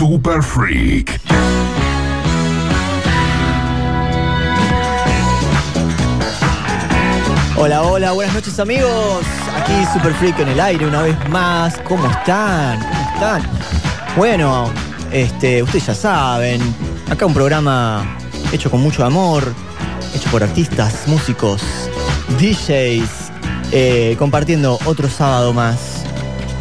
Super Freak. Hola, hola, buenas noches amigos. Aquí Super Freak en el aire una vez más. ¿Cómo están? ¿Cómo están? Bueno, este, ustedes ya saben, acá un programa hecho con mucho amor, hecho por artistas, músicos, DJs, eh, compartiendo otro sábado más.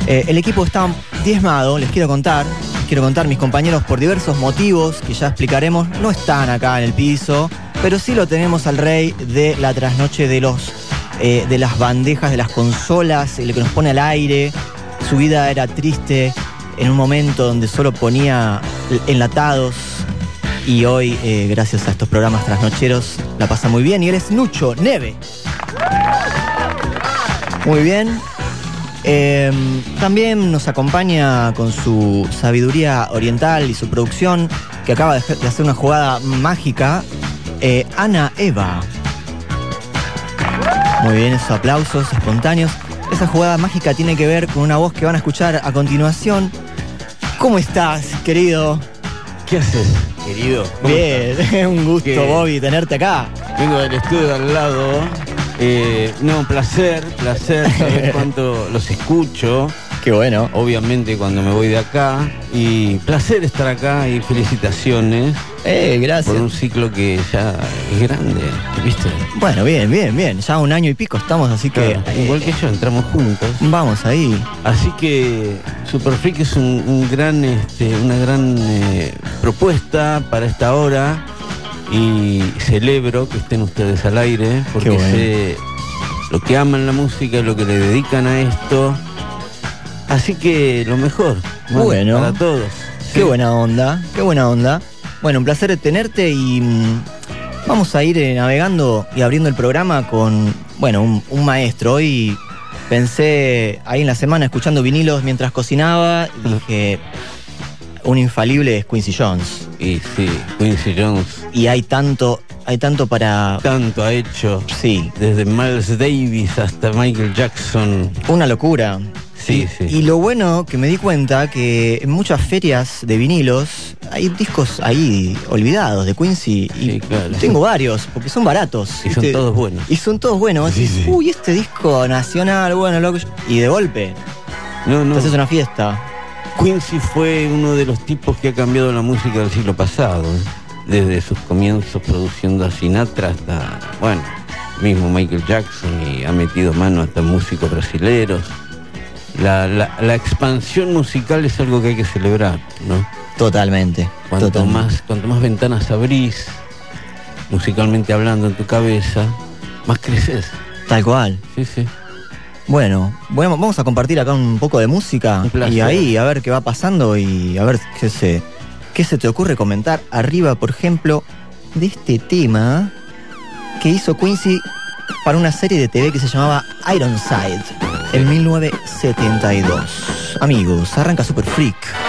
Eh, el equipo está diezmado, les quiero contar. Quiero contar, mis compañeros por diversos motivos que ya explicaremos, no están acá en el piso, pero sí lo tenemos al rey de la trasnoche de los eh, de las bandejas, de las consolas, el que nos pone al aire. Su vida era triste en un momento donde solo ponía enlatados y hoy, eh, gracias a estos programas trasnocheros, la pasa muy bien. Y él es Nucho Neve. Muy bien. Eh, también nos acompaña con su sabiduría oriental y su producción, que acaba de hacer una jugada mágica, eh, Ana Eva. Muy bien, esos aplausos espontáneos. Esa jugada mágica tiene que ver con una voz que van a escuchar a continuación. ¿Cómo estás, querido? ¿Qué haces, querido? ¿Cómo Bien, es un gusto, ¿Qué? Bobby, tenerte acá. Vengo del estudio de al lado. Eh, no, placer, placer. Sabes cuánto los escucho. Qué bueno. Obviamente cuando me voy de acá. Y placer estar acá y felicitaciones Eh, gracias. por un ciclo que ya es grande. ¿Viste? Bueno, bien, bien, bien. Ya un año y pico estamos, así que. Claro, eh, igual que yo, entramos juntos. Vamos ahí. Así que Super Freak es un, un gran, este, una gran eh, propuesta para esta hora y celebro que estén ustedes al aire porque bueno. sé lo que aman la música, lo que le dedican a esto. Así que lo mejor ¿no? Bueno. para todos. Qué Sí. buena onda, qué buena onda. Bueno, un placer tenerte y mm, vamos a ir eh, navegando y abriendo el programa con, bueno, un, un maestro. Hoy pensé ahí en la semana escuchando vinilos mientras cocinaba y dije, un infalible es Quincy Jones. Y sí, Quincy Jones Y hay tanto, hay tanto para... tanto ha hecho. Sí, Desde Miles Davis hasta Michael Jackson. una locura. Sí, y, sí. y lo bueno que me di cuenta que en muchas ferias de vinilos hay discos ahí olvidados de Quincy y Sí, claro. tengo varios porque son baratos. Y son todos buenos. Y son todos buenos. Uy, este disco nacional, bueno, loco. Y de golpe, No, no. te haces una fiesta. Quincy fue uno de los tipos que ha cambiado la música del siglo pasado, ¿eh? desde sus comienzos produciendo a Sinatra hasta, bueno, mismo Michael Jackson y ha metido mano hasta músicos brasileros. La, la- la expansión musical es algo que hay que celebrar, ¿no? Totalmente. Cuanto totalmente. más, cuanto más ventanas abrís, musicalmente hablando en tu cabeza, más creces. Tal cual. Sí, sí. Bueno, bueno, vamos a compartir acá un poco de música y ahí a ver qué va pasando y a ver qué se, qué se te ocurre comentar arriba, por ejemplo, de este tema que hizo Quincy para una serie de TV que se llamaba Ironside en 1972. Amigos, arranca Super Freak.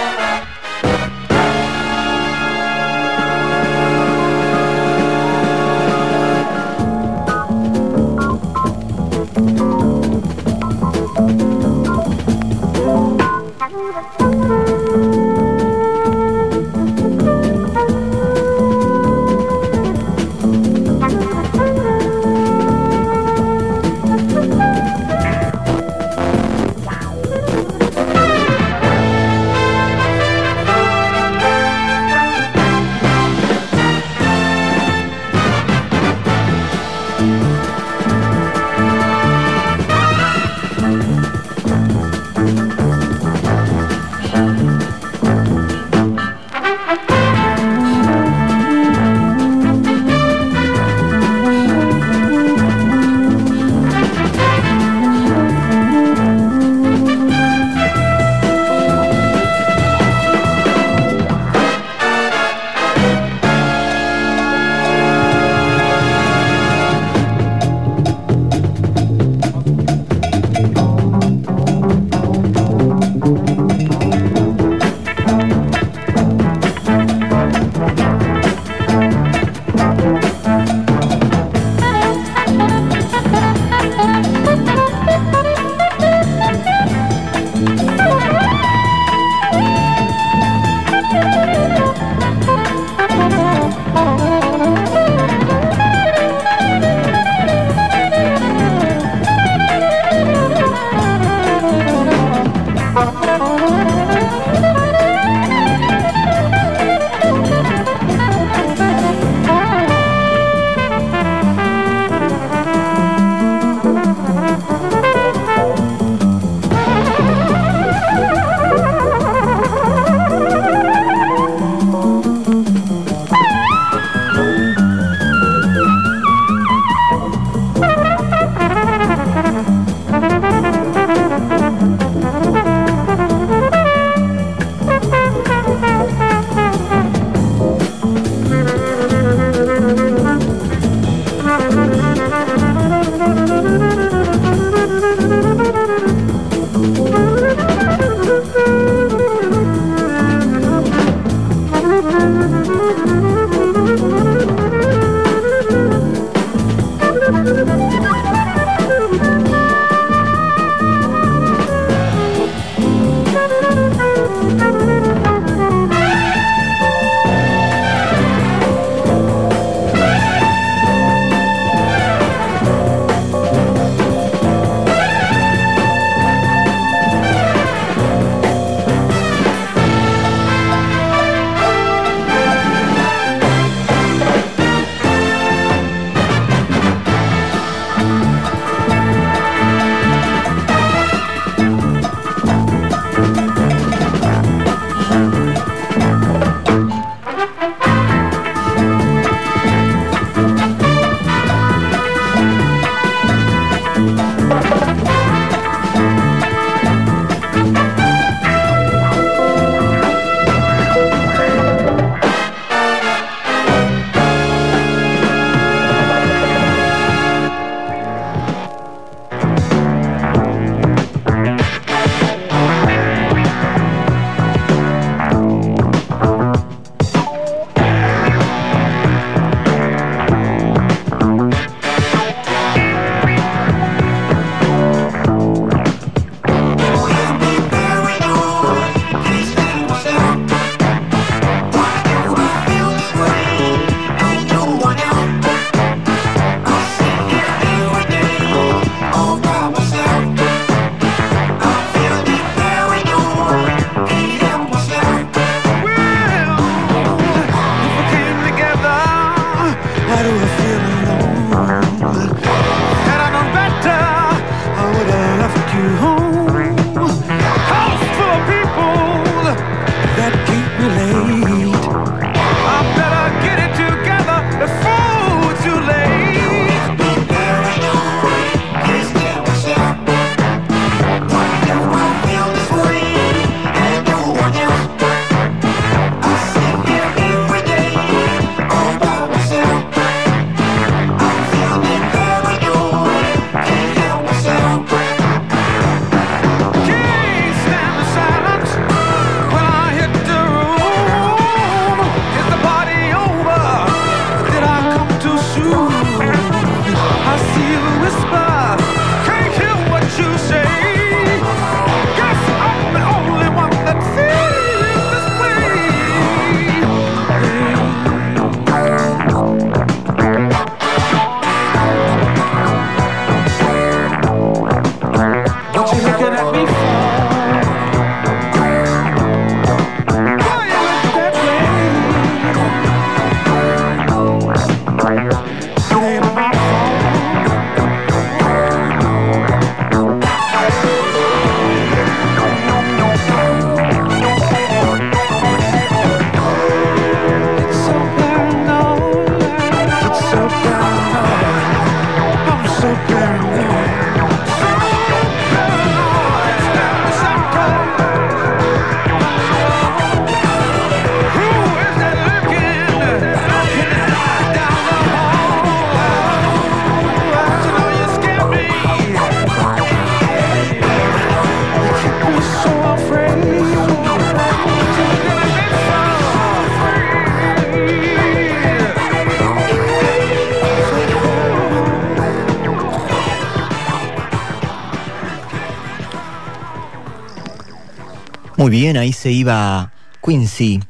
Muy bien, ahí se iba Quincy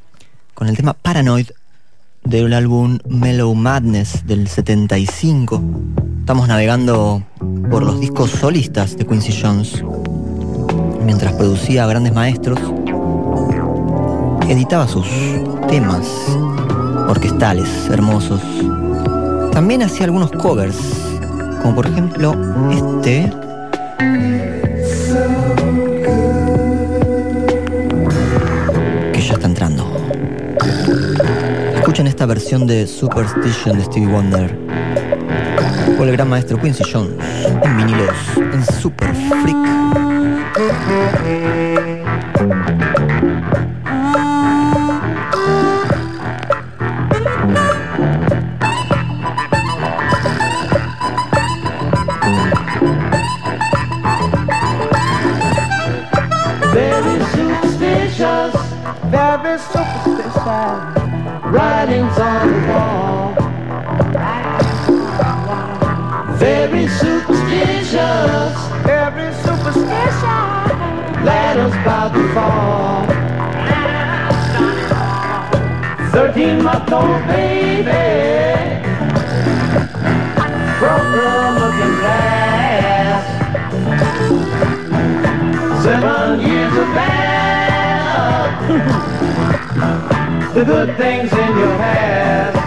con el tema Paranoid del álbum Mellow Madness del 75. Estamos navegando por los discos solistas de Quincy Jones. Mientras producía grandes maestros, editaba sus temas orquestales hermosos. También hacía algunos covers, como por ejemplo este esta versión de Superstition de Stevie Wonder. Con el gran maestro Quincy Jones en vinilos en Super Freak. Writings on the wall. Very superstitious, very superstitious. Ladders about to fall. Thirteen month old baby from the looking glass. Seven years of bad. the good things in your past.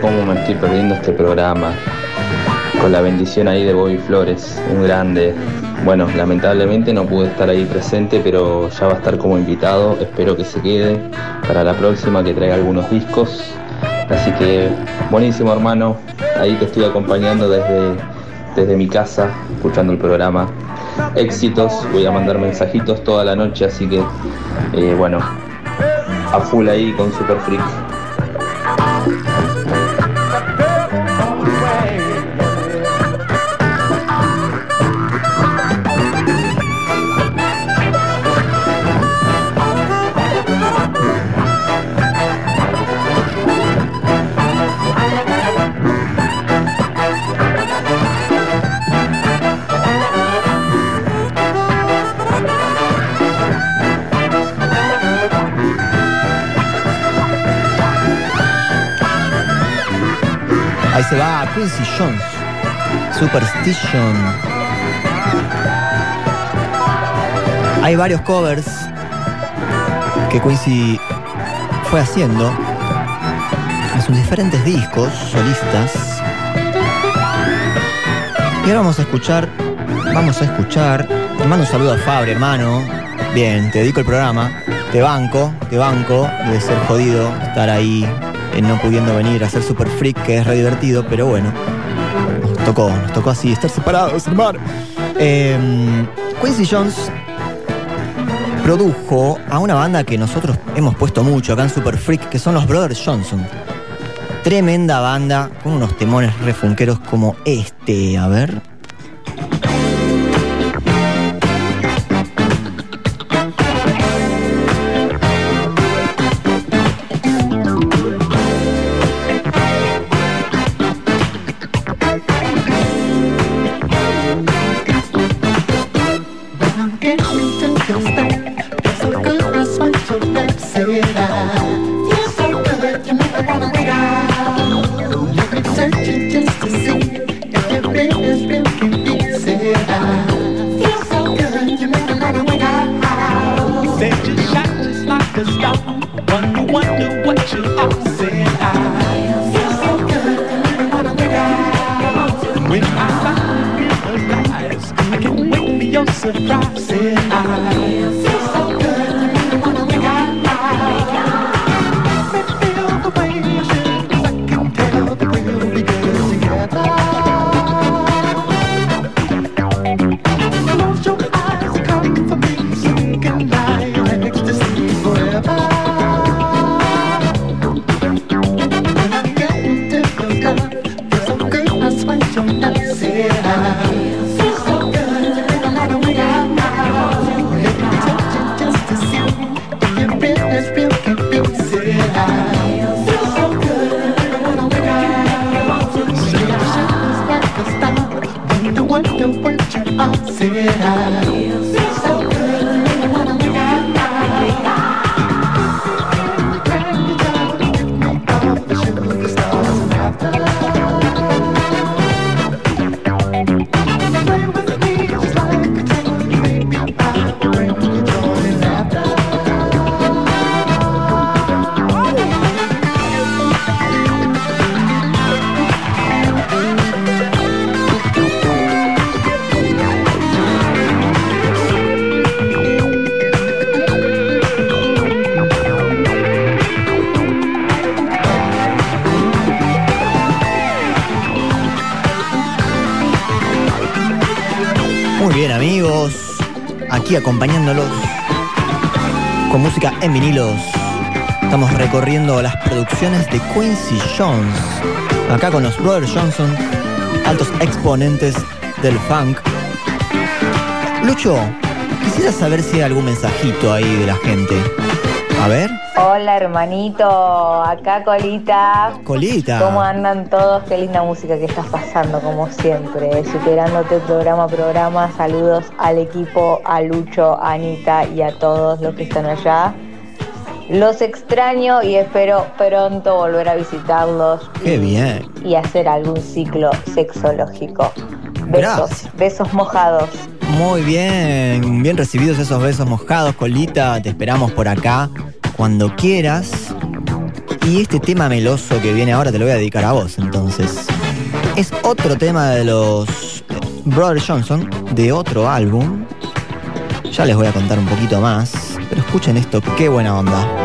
Cómo me estoy perdiendo este programa. Con la bendición ahí de Bobby Flores, un grande. Bueno, lamentablemente no pude estar ahí presente, pero ya va a estar como invitado. Espero que se quede para la próxima, que traiga algunos discos. Así que buenísimo hermano, ahí te estoy acompañando desde, desde mi casa, escuchando el programa. Éxitos, voy a mandar mensajitos toda la noche, así que eh, bueno, a full ahí con Super Freak. Quincy Jones. Superstition. Hay varios covers que Quincy fue haciendo en sus diferentes discos solistas. Y ahora vamos a escuchar, vamos a escuchar. Te mando un saludo a Fabri, hermano. Bien, te dedico el programa. Te banco, te banco. Debe ser jodido estar ahí eh, no pudiendo venir a ser super freak, que es re divertido, pero bueno. Nos tocó, nos tocó así, estar separados, hermano. Eh, Quincy Jones produjo a una banda que nosotros hemos puesto mucho acá en Super Freak, que son los Brothers Johnson. Tremenda banda con unos temones refunqueros como este, a ver. Aquí acompañándolos con música en vinilos. Estamos recorriendo las producciones de Quincy Jones, acá con los Brothers Johnson, altos exponentes del funk. Lucho, quisiera saber si hay algún mensajito ahí de la gente. A ver. Hola hermanito, acá Colita. Colita. ¿Cómo andan todos? Qué linda música que estás pasando, como siempre. Superándote programa a programa. Saludos al equipo, a Lucho, a Anita y a todos los que están allá. Los extraño y espero pronto volver a visitarlos. Qué bien. Y hacer algún ciclo sexológico. Besos, Gracias. besos mojados. Muy bien, bien recibidos esos besos mojados, Colita. Te esperamos por acá cuando quieras. Y este tema meloso que viene ahora te lo voy a dedicar a vos, entonces. Es otro tema de los Brothers Johnson, de otro álbum. Ya les voy a contar un poquito más, pero escuchen esto, qué buena onda.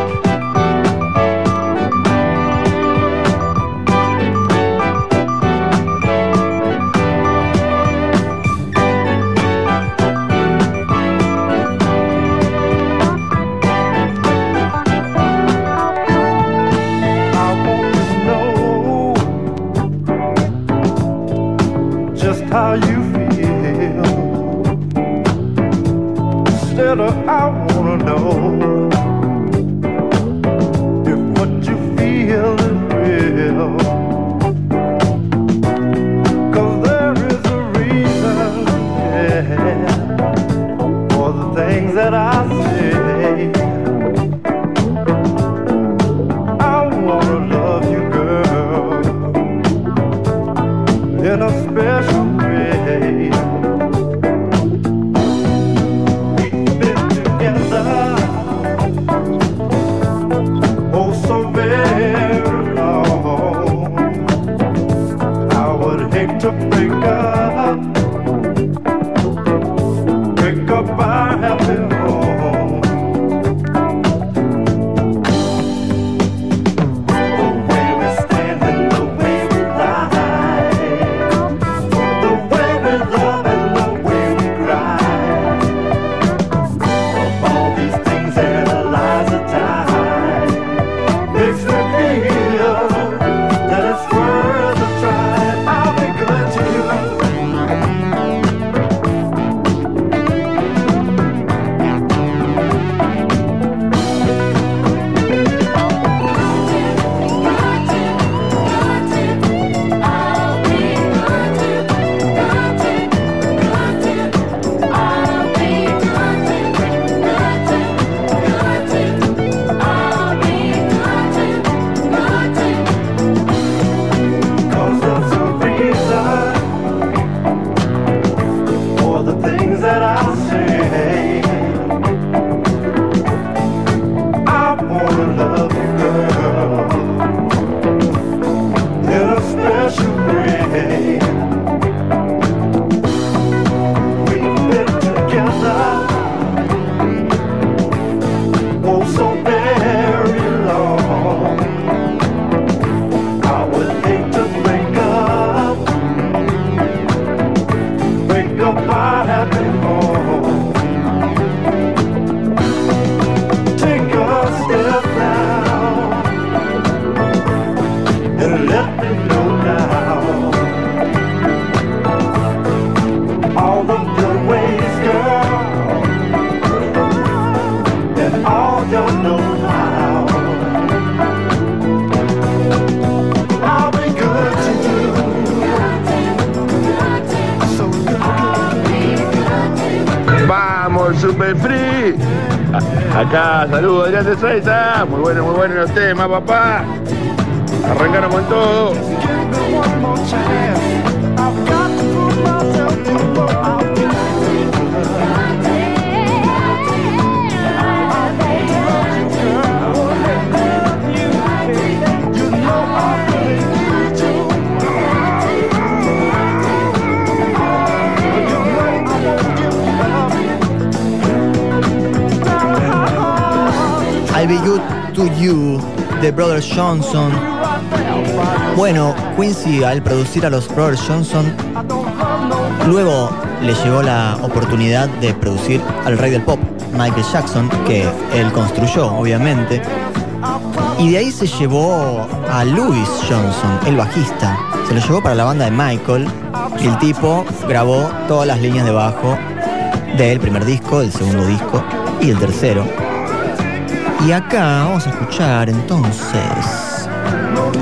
God. gusta el producir a los Robert Johnson. Luego le llegó la oportunidad de producir al rey del pop, Michael Jackson, que él construyó, obviamente. Y de ahí se llevó a Louis Johnson, el bajista. Se lo llevó para la banda de Michael. Y el tipo grabó todas las líneas de bajo del primer disco, del segundo disco y del tercero. Y acá vamos a escuchar entonces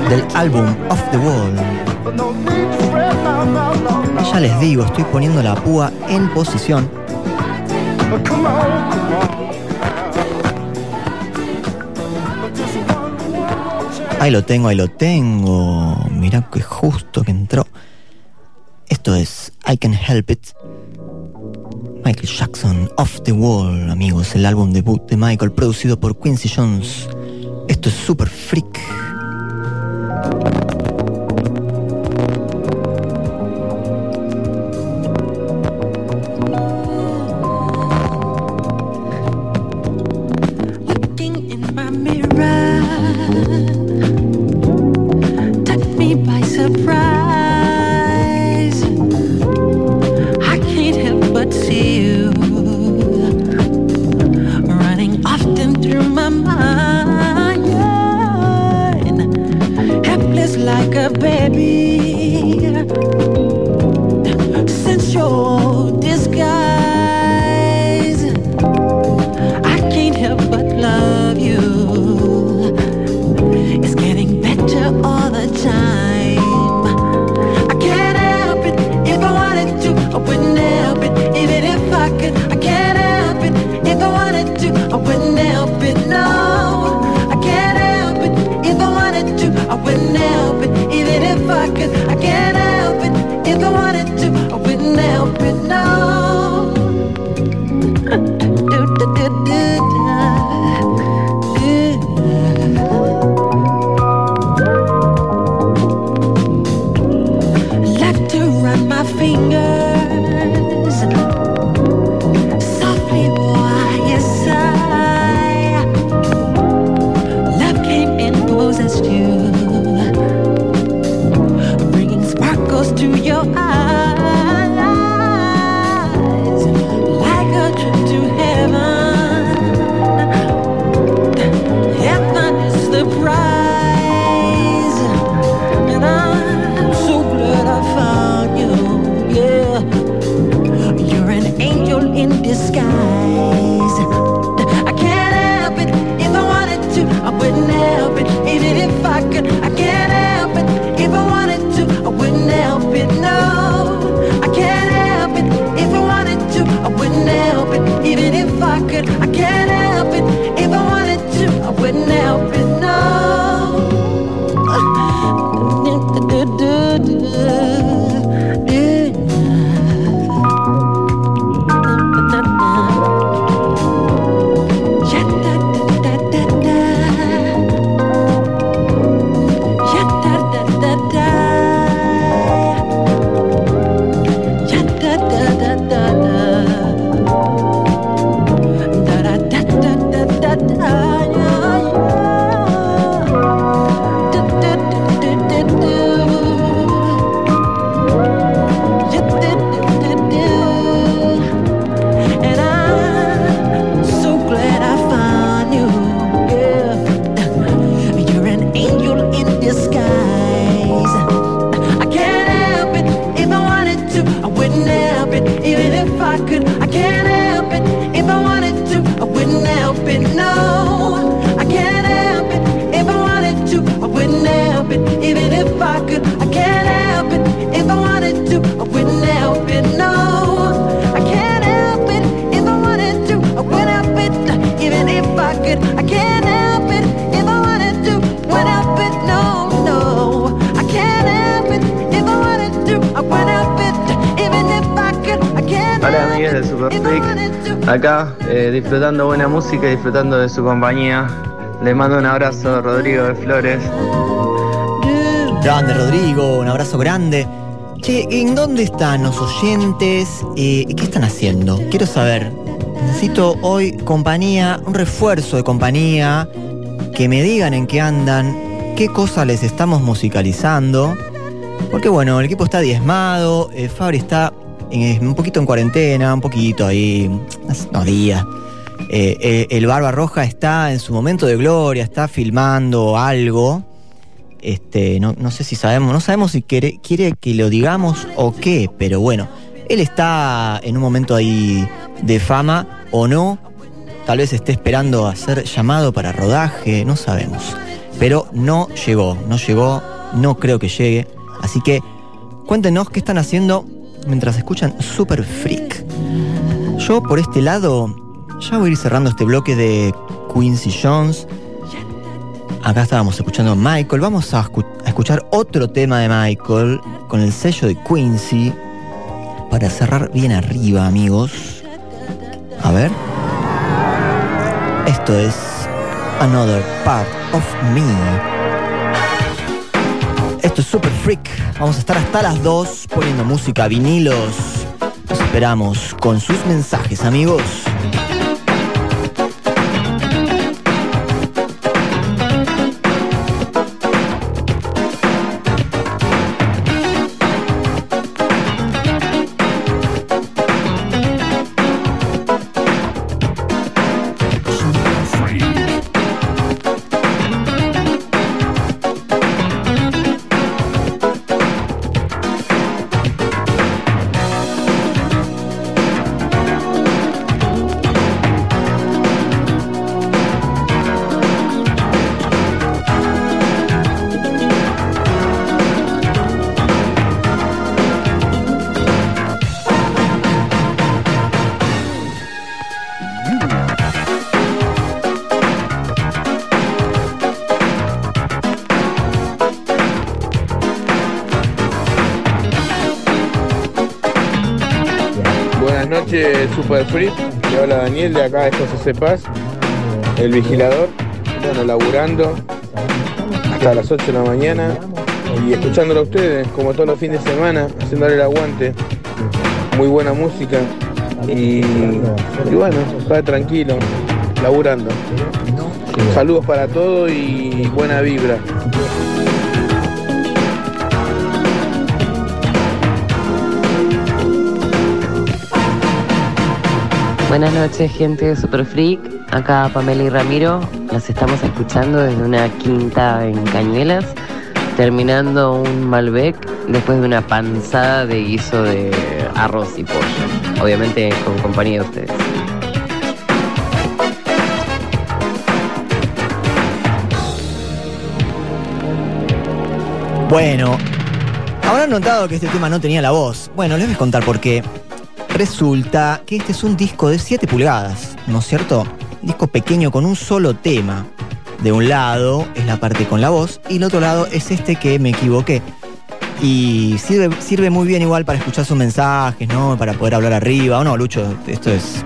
del álbum Off the Wall ya les digo, estoy poniendo la púa en posición. Ahí lo tengo, ahí lo tengo. Mirá que justo que entró. Esto es I Can Help It. Michael Jackson, Off the Wall, amigos, el álbum debut de Michael, producido por Quincy Jones. Esto es Super Freak. Hola amigues de Super acá eh, disfrutando buena música y disfrutando de su compañía. Le mando un abrazo Rodrigo de Flores. Grande Rodrigo, un abrazo grande. Che, ¿en dónde están los oyentes? Eh, ¿Qué están haciendo? Quiero saber. Necesito hoy compañía, un refuerzo de compañía, que me digan en qué andan, qué cosas les estamos musicalizando. Porque bueno, el equipo está diezmado, eh, Fabri está un poquito en cuarentena, un poquito ahí, unos días. Eh, eh, el Barba Roja está en su momento de gloria, está filmando algo. Este, no, no sé si sabemos, no sabemos si quiere, quiere que lo digamos o qué, pero bueno, él está en un momento ahí de fama o no. Tal vez esté esperando a ser llamado para rodaje, no sabemos. Pero no llegó, no llegó, no creo que llegue. Así que cuéntenos qué están haciendo mientras escuchan Super Freak. Yo por este lado ya voy a ir cerrando este bloque de Quincy Jones. Acá estábamos escuchando a Michael. Vamos a, a escuchar otro tema de Michael con el sello de Quincy para cerrar bien arriba, amigos. A ver. Esto es Another Part of Me. Esto es Super Freak. Vamos a estar hasta las 2 poniendo música, vinilos. Los esperamos con sus mensajes, amigos. Le habla Daniel de acá de José Paz, el vigilador. Bueno, laburando hasta las 8 de la mañana y escuchándolo a ustedes, como todos los fines de semana, haciéndole el aguante. Muy buena música y, y bueno, está tranquilo, laburando. Saludos para todos y buena vibra. Buenas noches, gente de Super Freak. Acá Pamela y Ramiro. Las estamos escuchando desde una quinta en Cañuelas, terminando un Malbec después de una panzada de guiso de arroz y pollo. Obviamente con compañía de ustedes. Bueno, habrán notado que este tema no tenía la voz. Bueno, les voy a contar por qué. Resulta que este es un disco de 7 pulgadas, ¿no es cierto? Disco pequeño con un solo tema. De un lado es la parte con la voz y el otro lado es este que me equivoqué. Y sirve, sirve muy bien igual para escuchar sus mensajes, ¿no? Para poder hablar arriba. ¿O no, Lucho? Esto es...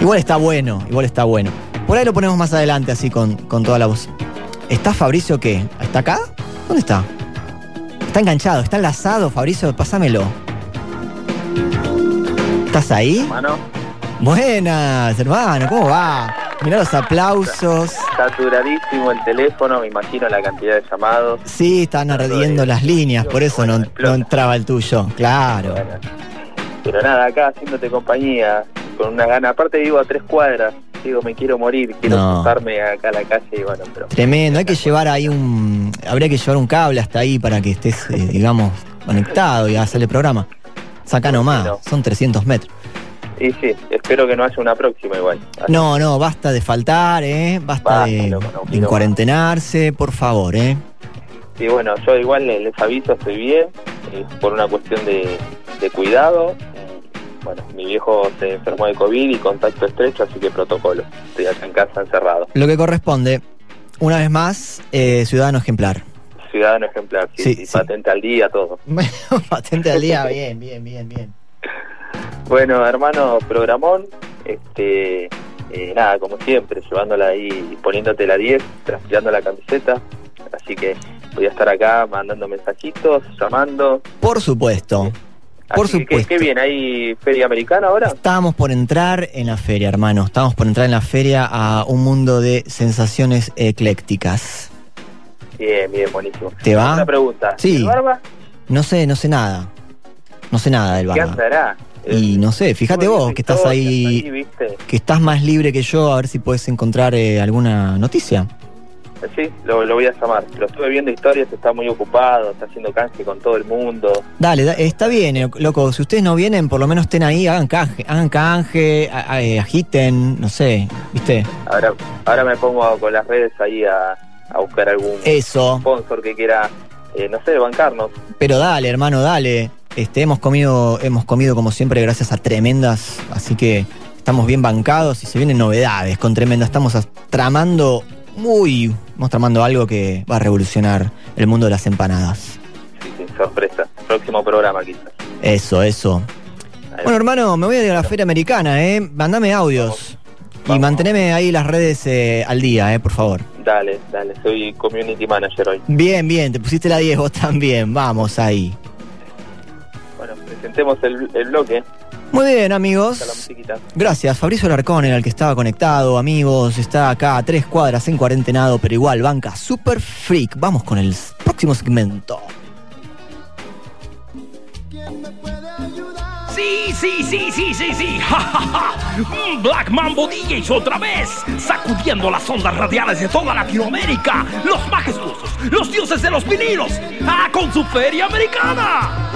Igual está bueno, igual está bueno. Por ahí lo ponemos más adelante así con, con toda la voz. ¿Está Fabricio qué? ¿Está acá? ¿Dónde está? Está enganchado, está enlazado, Fabricio, pásamelo. ¿Estás ahí? Mano, Buenas, hermano, ¿cómo va? Mirá los aplausos. saturadísimo el teléfono, me imagino la cantidad de llamados. Sí, están ardiendo las líneas, por eso no, no entraba el tuyo. Claro. Pero nada, acá haciéndote compañía, con una gana. Aparte vivo a tres cuadras, digo, me quiero morir, quiero No. juntarme acá a la calle y bueno, pero... Tremendo, hay que llevar ahí un. Habría que llevar un cable hasta ahí para que estés, eh, digamos, conectado y hacerle programa. Saca nomás, son 300 metros. Y sí, espero que no haya una próxima igual. No, no, basta de faltar, ¿eh? Basta, Basta, de, no de cuarentenarse, por favor, ¿eh? Y bueno, yo igual les, les aviso, estoy bien, eh, por una cuestión de, de cuidado. Bueno, mi viejo se enfermó de COVID y contacto estrecho, así que protocolo. Estoy acá en casa encerrado. Lo que corresponde, una vez más, eh, ciudadano ejemplar. Ciudadano ejemplar, sí, Sí, sí, sí. patente al día, todo. Patente al día, bien, bien, bien, bien. Bueno, hermano, programón, este, eh, nada, como siempre, llevándola ahí, poniéndote la 10, transpirando la camiseta. Así que voy a estar acá mandando mensajitos, llamando. Por supuesto. Por Así que, supuesto. ¿Qué bien? ¿Hay feria americana ahora? Estábamos por entrar en la feria, hermano. Estábamos por entrar en la feria a un mundo de sensaciones eclécticas. Bien, bien, buenísimo. ¿Te va? Una pregunta. Sí. ¿El barba? No sé, no sé nada. No sé nada del ¿Qué barba. andará? Y no sé, fíjate vos que estás ahí, ¿viste? que estás más libre que yo, a ver si puedes encontrar eh, alguna noticia. Sí, lo, lo voy a llamar. Lo estuve viendo historias, está muy ocupado, está haciendo canje con todo el mundo. Dale, da- está bien, eh, loco. Si ustedes no vienen, por lo menos estén ahí, hagan canje, hagan canje, a- a- eh, agiten, no sé, ¿viste? Ahora, ahora me pongo con las redes ahí a, a buscar algún Eso. sponsor que quiera, eh, no sé, bancarnos. Pero dale, hermano, dale. Este, hemos comido, hemos comido como siempre gracias a tremendas, así que estamos bien bancados y se vienen novedades con tremendas. Estamos tramando muy, estamos tramando algo que va a revolucionar el mundo de las empanadas. Sí, sí, sorpresa. Próximo programa quizás. Eso, eso. Bueno, hermano, me voy a ir a la feria americana, ¿eh? Mandame audios. Y manteneme ahí las redes eh, al día, ¿eh? Por favor. Dale, dale, soy community manager hoy. Bien, bien, te pusiste la 10 vos también. Vamos ahí. Bueno, presentemos el, el bloque. Muy bien, amigos. Gracias, Fabricio Larcón, era el que estaba conectado, amigos. Está acá a tres cuadras en cuarentenado, pero igual, banca super freak. Vamos con el próximo segmento. Sí, sí, sí, sí, sí, sí. Ja, ja, ja. Black Mambo DJs otra vez, sacudiendo las ondas radiales de toda Latinoamérica. Los majestuosos, los dioses de los vinilos. ¡Ah, con su feria americana!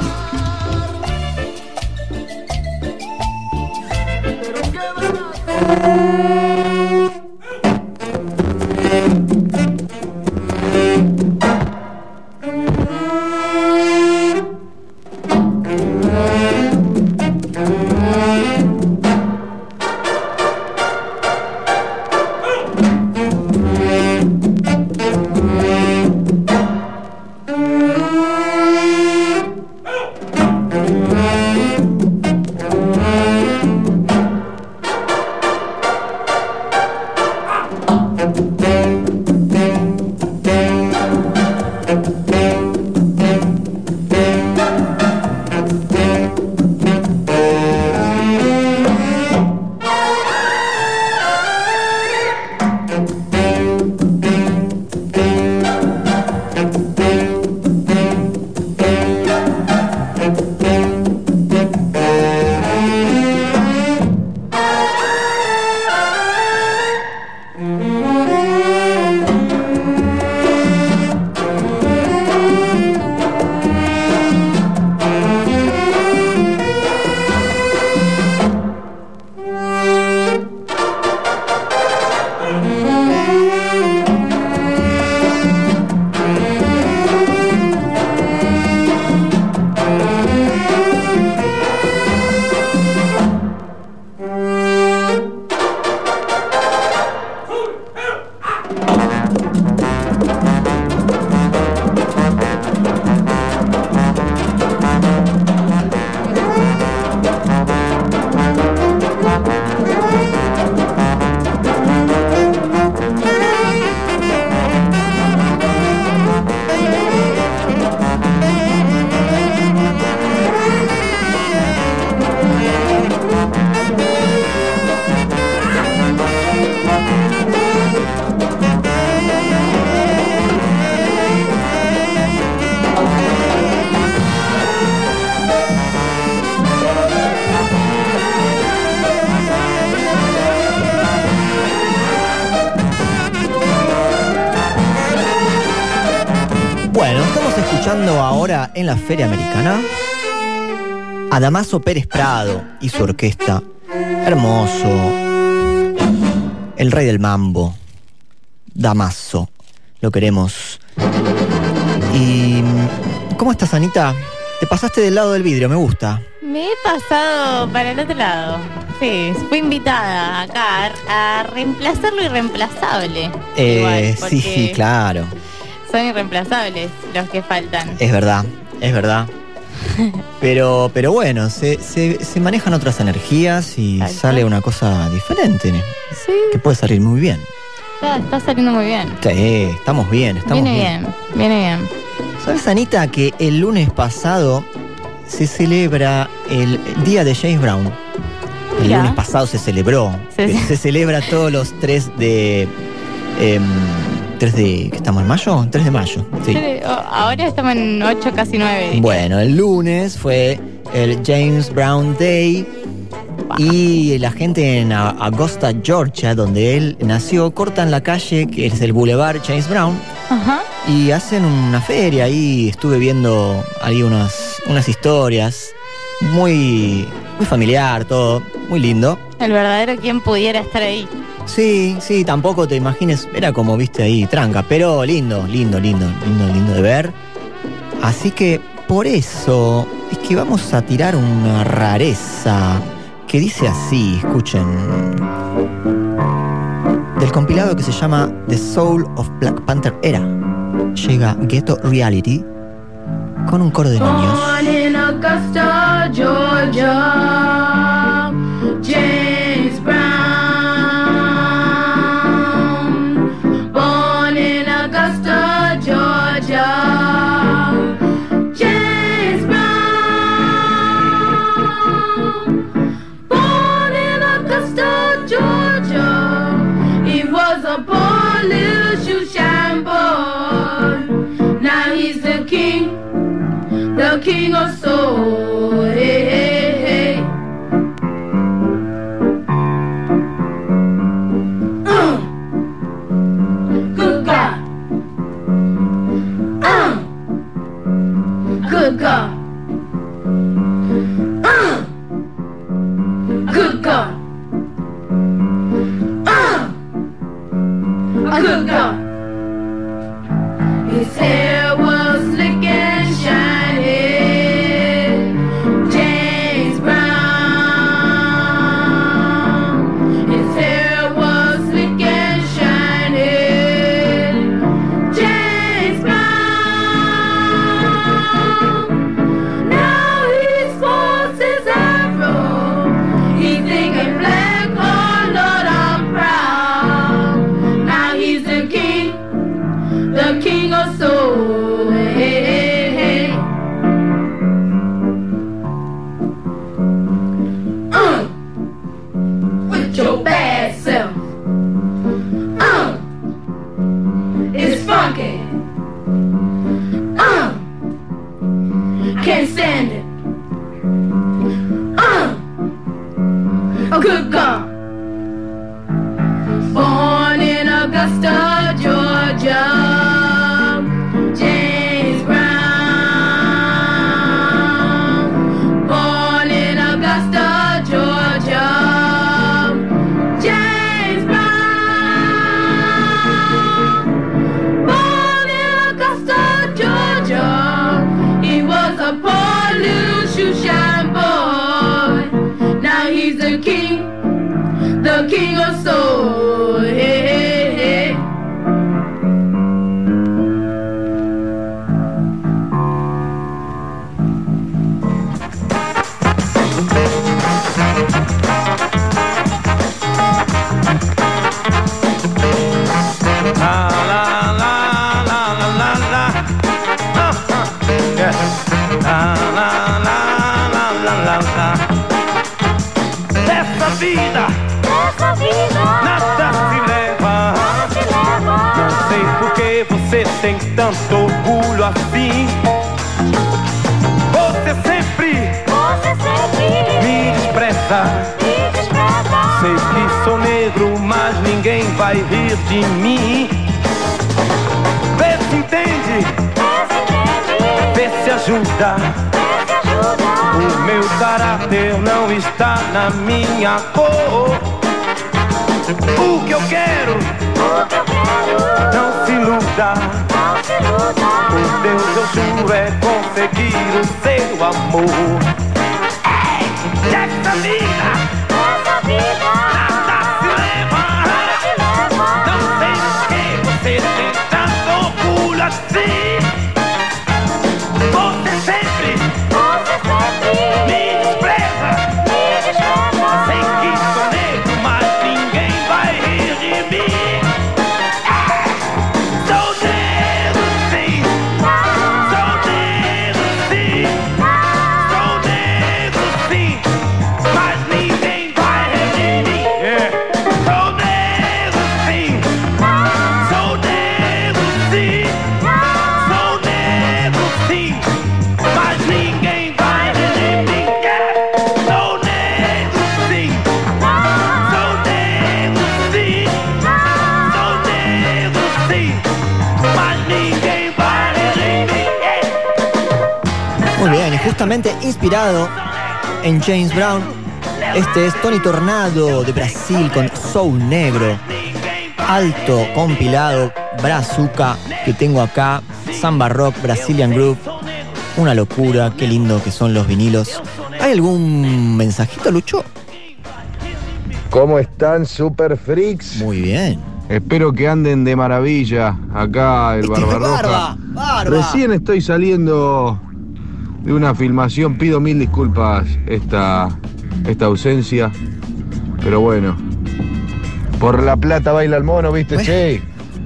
La Feria Americana? A Damaso Pérez Prado y su orquesta. Hermoso. El rey del mambo. Damaso. Lo queremos. ¿Y cómo estás, Anita? Te pasaste del lado del vidrio, me gusta. Me he pasado para el otro lado. Sí, fui invitada acá a, a reemplazar lo irreemplazable. Eh, Igual, sí, sí, claro. Son irreemplazables los que faltan. Es verdad, es verdad. Pero, pero bueno, se, se- se manejan otras energías y Exacto. sale una cosa diferente. Sí. Que puede salir muy bien. Está, está saliendo muy bien. Sí, estamos bien, estamos viene bien. bien. viene bien. ¿Sabes, Anita, que el lunes pasado se celebra el Día de James Brown? El Mira. lunes pasado se celebró. Se- celebra todos los 3 de... em, 3 de... ¿Qué estamos en mayo? 3 de mayo, sí. Ahora estamos en 8, casi 9. Bueno, el lunes fue el James Brown Day y la gente en Augusta, Georgia, donde él nació, cortan la calle, que es el Boulevard James Brown, Ajá. y hacen una feria ahí. Estuve viendo ahí unas, unas historias. Muy, muy familiar, todo. Muy lindo. El verdadero quien pudiera estar ahí. Sí, sí, tampoco te imagines. Era como, viste, ahí, tranca. Pero lindo, lindo, lindo, lindo, lindo de ver. Así que por eso es que vamos a tirar una rareza que dice así, escuchen. Del compilado que se llama The Soul of Black Panther Era. Llega Ghetto Reality con un coro de niños. Justamente inspirado en James Brown, este es Tony Tornado de Brasil con Soul Negro. Alto compilado, Brazuca, que tengo acá, Samba Rock, Brazilian Group. Una locura, qué lindo que son los vinilos. ¿Hay algún mensajito, Lucho? ¿Cómo están, Super Freaks? Muy bien. Espero que anden de maravilla acá el Barbarroja. Barba, Barba. Recién estoy saliendo de una filmación, pido mil disculpas esta, esta ausencia, pero bueno. Por la plata baila el mono, ¿viste? Che,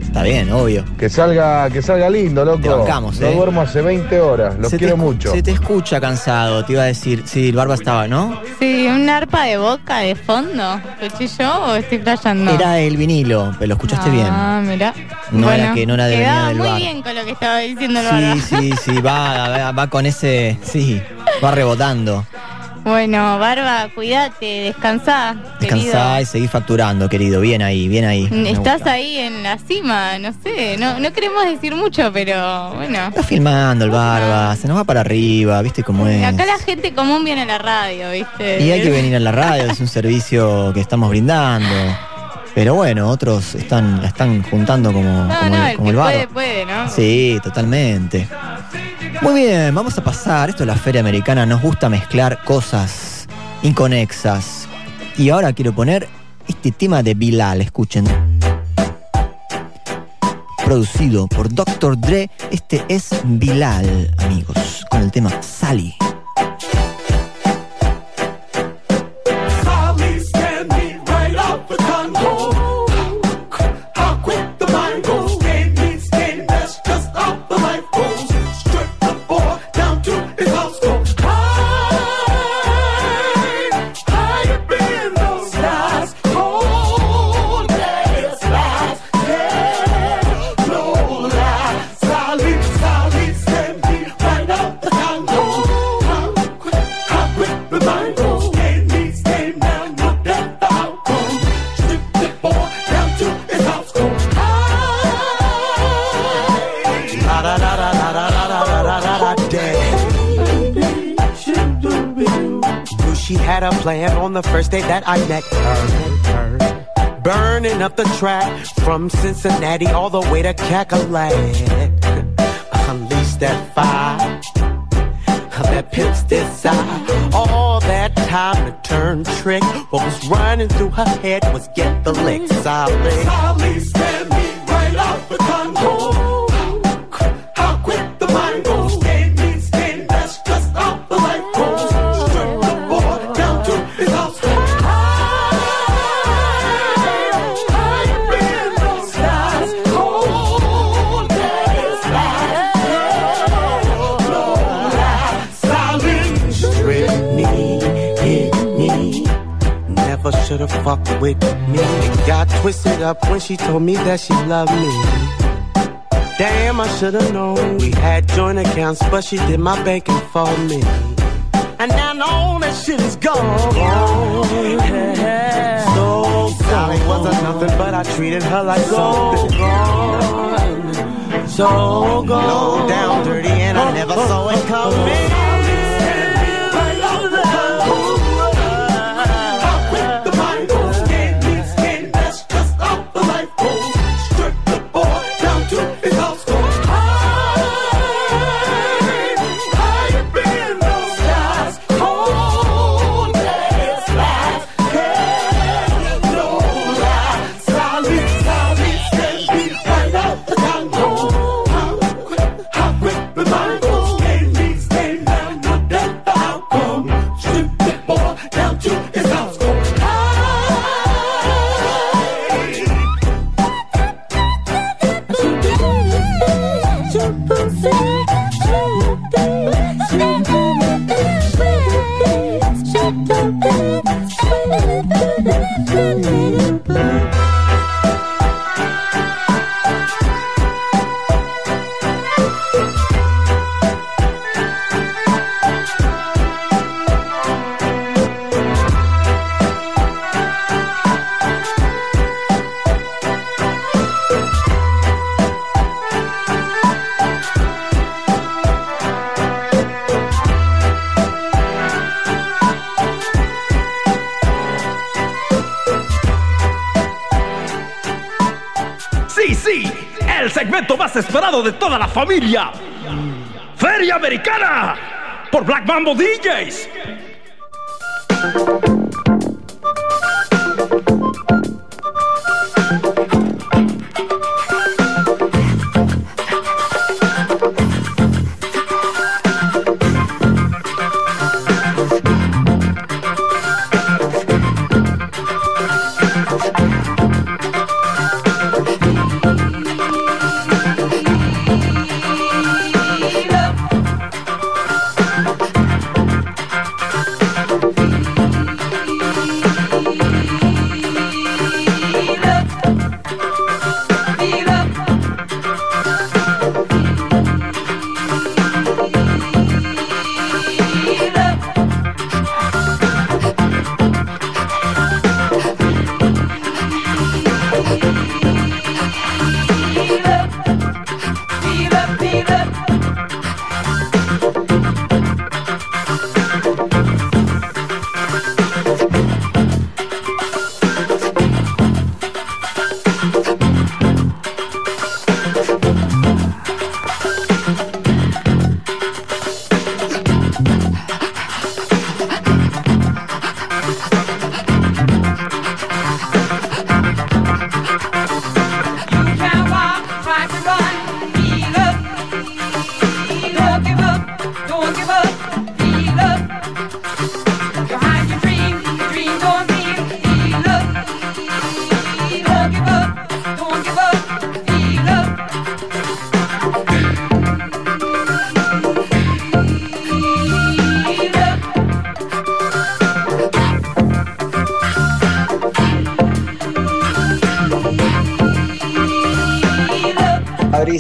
Está bien, obvio. que salga, que salga lindo, loco. Te bancamos, no eh. duermo hace 20 horas, los Se quiero mucho. Se te escucha cansado, te iba a decir. Sí, el Barba estaba, ¿no? Sí, un arpa de boca de fondo. ¿Lo escuché yo o estoy flasheando? Era el vinilo, pero lo escuchaste Ah, mira. No era que no era de Quedaba del muy bar. bien con lo que estaba diciendo el bien. barba. Sí, sí, sí, va, va, va con ese. Sí, va rebotando. Bueno, Barba, cuídate, descansá, Descansá y seguí facturando, querido. Bien ahí, bien ahí. Me Estás ahí en la cima, no sé, no, no queremos decir mucho, pero bueno. Está filmando el Barba, se nos va para arriba, ¿viste cómo es? Acá la gente común viene a la radio, ¿viste? Y hay que venir a la radio, es un servicio que estamos brindando. Pero bueno, otros están, la están juntando como, No, como no, el, como el Barba. puede, puede, ¿no? Sí, totalmente. Muy bien, vamos a pasar. Esto es la Feria Americana. Nos gusta mezclar cosas inconexas. Y ahora quiero poner este tema de Bilal. Escuchen. Producido por Dr. Dre. Este es Bilal, amigos. Con el tema Sally. Had a plan on the first day that I met her. Burning up the track from Cincinnati all the way to Cackalack. Unleash that fire that pimps desire. All that time to turn trick. What was running through her head was get the lick solid. Stand me right off the Congo. Should've with me. It got twisted up when she told me that she loved me. Damn, I should've known. We had joint accounts, but she did my banking for me. And now all that shit is gone. So sorry, wasn't nothing, but I treated her like something. Gone. So go down dirty and I never saw it coming. Feria Americana por Black Mambo DJs.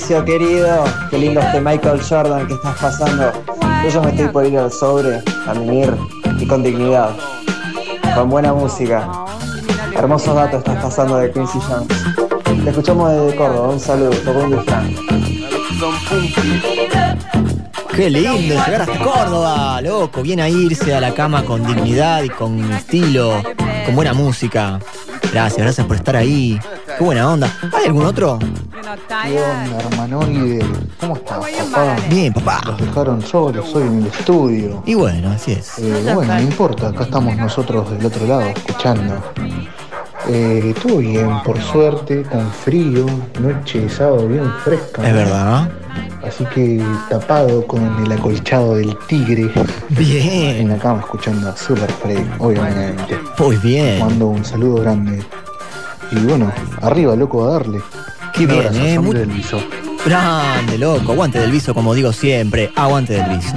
Fabricio querido, qué lindo este Michael Jordan que estás pasando. Yo ya me estoy por ir al sobre, a mimir y con dignidad. Con buena música. Hermosos datos estás pasando de Quincy Jones. Te escuchamos desde Córdoba, un saludo, Facundo. Qué lindo llegar hasta Córdoba, loco. Bien a irse a la cama con dignidad y con estilo, con buena música. Gracias, gracias por estar ahí. Qué buena onda. ¿Hay algún otro? ¿Qué onda, hermanoide? ¿Cómo estás, papá? Bien, papá. Los dejaron solos hoy en el estudio. Y bueno, así es. Eh, bueno, no importa, acá estamos nosotros del otro lado, escuchando. Eh, estuvo bien, por suerte, con frío, noche de sábado bien fresca. Es verdad. Así que tapado con el acolchado del tigre. Bien. En la cama escuchando a Super Freak, obviamente. Muy bien. Mando un saludo grande. Y bueno, arriba, loco, a darle. Qué Un bien, abrazo, eh, muy- del Viso. Grande, loco. Aguante del viso, como digo siempre. Aguante del viso.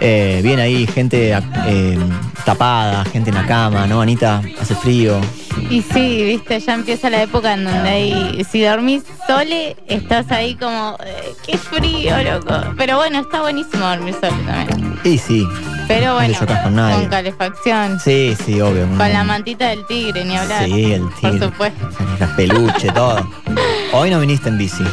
Eh, bien ahí, gente eh, tapada, gente en la cama, ¿no, Anita? Hace frío. Y sí, viste, ya empieza la época en donde hay, si dormís sole, estás ahí como, eh, qué frío, loco. Pero bueno, está buenísimo dormir sole también. Y sí. Pero No bueno, te con nadie. con calefacción, Sí, sí, obvio. con la mantita del tigre, ni hablar. Sí, el Por tigre. supuesto. Las peluche, todo. Hoy no viniste en bici.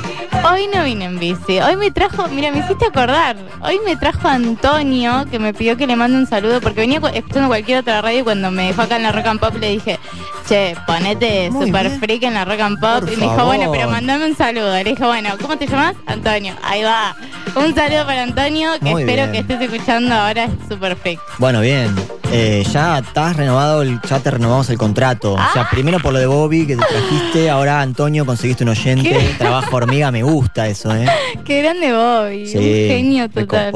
Hoy no vine en bici. Hoy me trajo, mira, me hiciste acordar. Hoy me trajo Antonio, que me pidió que le mande un saludo, porque venía cu- escuchando cualquier otra radio y cuando me dejó acá en la Rock and Pop le dije, che, ponete Muy super bien. freak en la Rock and Pop. Por y me dijo, favor. bueno, pero mandame un saludo. Le dije, bueno, ¿cómo te llamas? Antonio. Ahí va. Un saludo para Antonio, que Muy espero bien. que estés escuchando ahora, es super freak. Bueno, bien. Eh, ya estás renovado, el, ya te renovamos el contrato. O Ah. sea, primero por lo de Bobby que te trajiste, ahora Antonio conseguiste un oyente. ¿Qué? Trabajo hormiga, me gusta eso, ¿eh? Qué grande Bobby, Sí, un genio me total.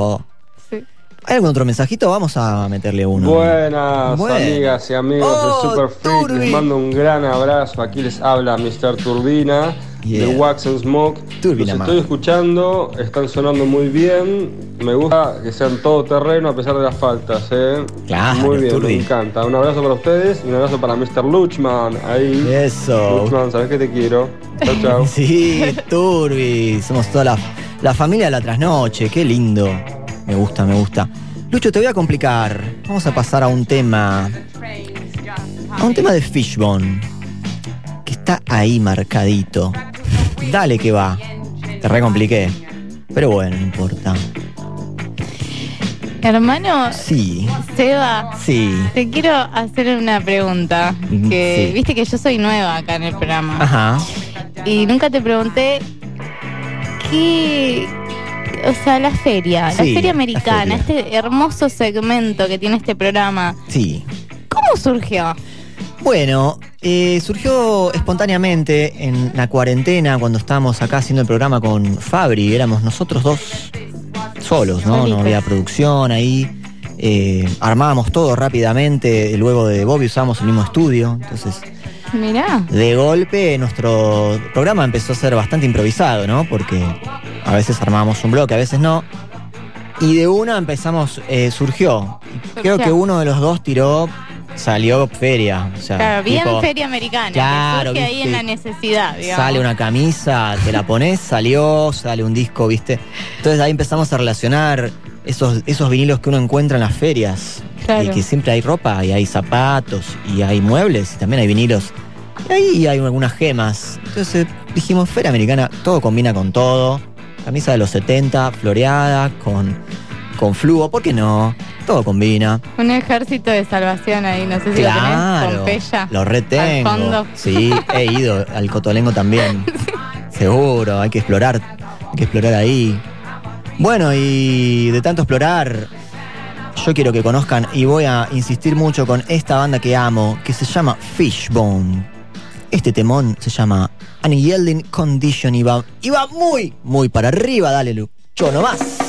Copó. Sí. ¿Hay algún otro mensajito? Vamos a meterle uno. Buenas Bueno. amigas y amigos Oh, de Super Freak, les mando un gran abrazo. Aquí les habla Mr. Turbina Yeah. de Wax and Smoke. Turbina, Los estoy escuchando, están sonando muy bien. Me gusta que sean todo terreno a pesar de las faltas. ¿eh? Claro, muy bien, Turbi. me encanta. Un abrazo para ustedes y un abrazo para Mr. Luchman. Ahí. Eso. Luchman, sabes que te quiero. Chao, chao. Sí, Turbi. Somos toda la, la familia de la trasnoche. Qué lindo. Me gusta, me gusta. Lucho, te voy a complicar. Vamos a pasar a un tema. A un tema de Fishbone. Que está ahí marcadito. Dale que va. Te recompliqué. Pero bueno, no importa. Hermano, Sí, Seba, sí. te quiero hacer una pregunta. Que sí. viste que yo soy nueva acá en el programa. Ajá. Y nunca te pregunté qué. O sea, la feria, Sí, la feria la americana, este hermoso segmento que tiene este programa. Sí. ¿Cómo surgió? Bueno, eh, surgió espontáneamente en la cuarentena cuando estábamos acá haciendo el programa con Fabri. Éramos nosotros dos solos, ¿no? No había producción ahí. Eh, armábamos todo rápidamente. Luego de Bobby usábamos el mismo estudio. Entonces, Mirá. de golpe, nuestro programa empezó a ser bastante improvisado, ¿no? Porque a veces armábamos un bloque, a veces no. Y de una empezamos, eh, surgió. Creo que uno de los dos tiró, salió feria. O sea, Claro, bien tipo, feria americana. Claro, que surge ahí viste, en la necesidad, digamos. Sale una camisa, te la pones, salió, sale un disco, ¿viste? Entonces ahí empezamos a relacionar esos, esos vinilos que uno encuentra en las ferias. Claro. Y que siempre hay ropa, y hay zapatos, y hay muebles, y también hay vinilos. Y ahí hay algunas gemas. Entonces dijimos, Feria Americana, todo combina con todo. Camisa de los 70, floreada, con, con fluo, ¿por qué no? Todo combina. Un ejército de salvación ahí, no sé si lo tenés. Pompeya. lo retengo. Al fondo. Sí, he ido al Cotolengo también. Seguro, hay que explorar, hay que explorar ahí. Bueno, y de tanto explorar, yo quiero que conozcan y voy a insistir mucho con esta banda que amo, que se llama Fishbone. Este temón se llama Unyielding Condition y va, y va muy, muy para arriba, dale Lucho, nomás.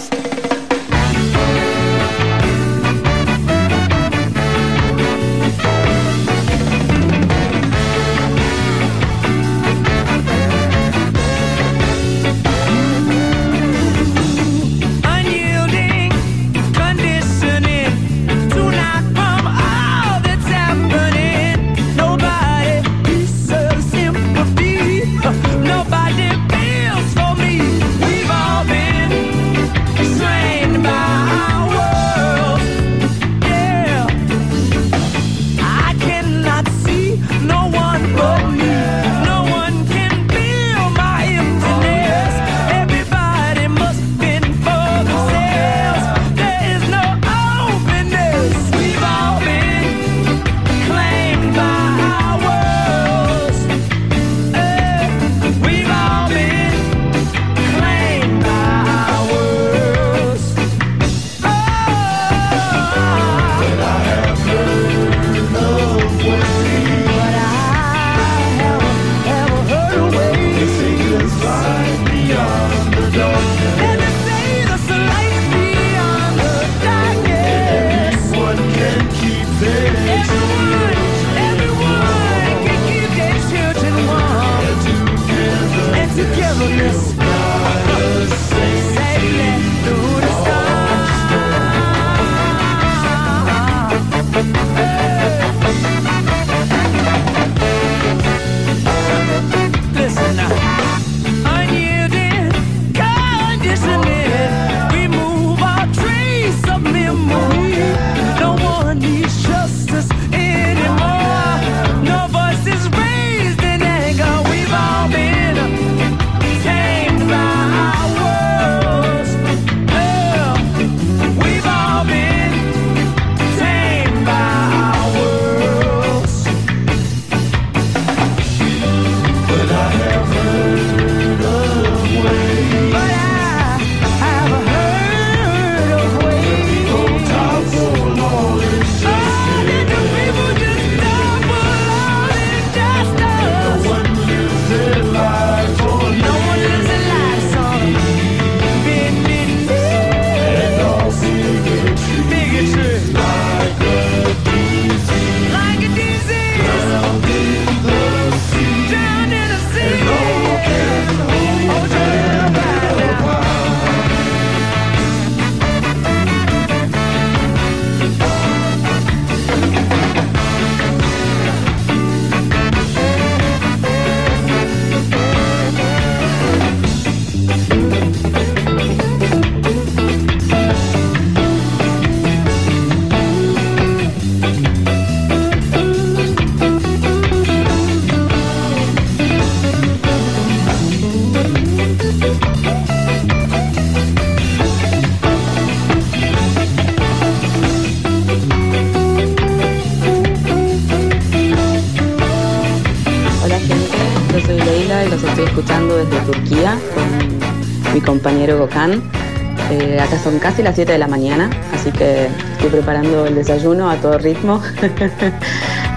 Casi las 7 de la mañana, así que estoy preparando el desayuno a todo ritmo.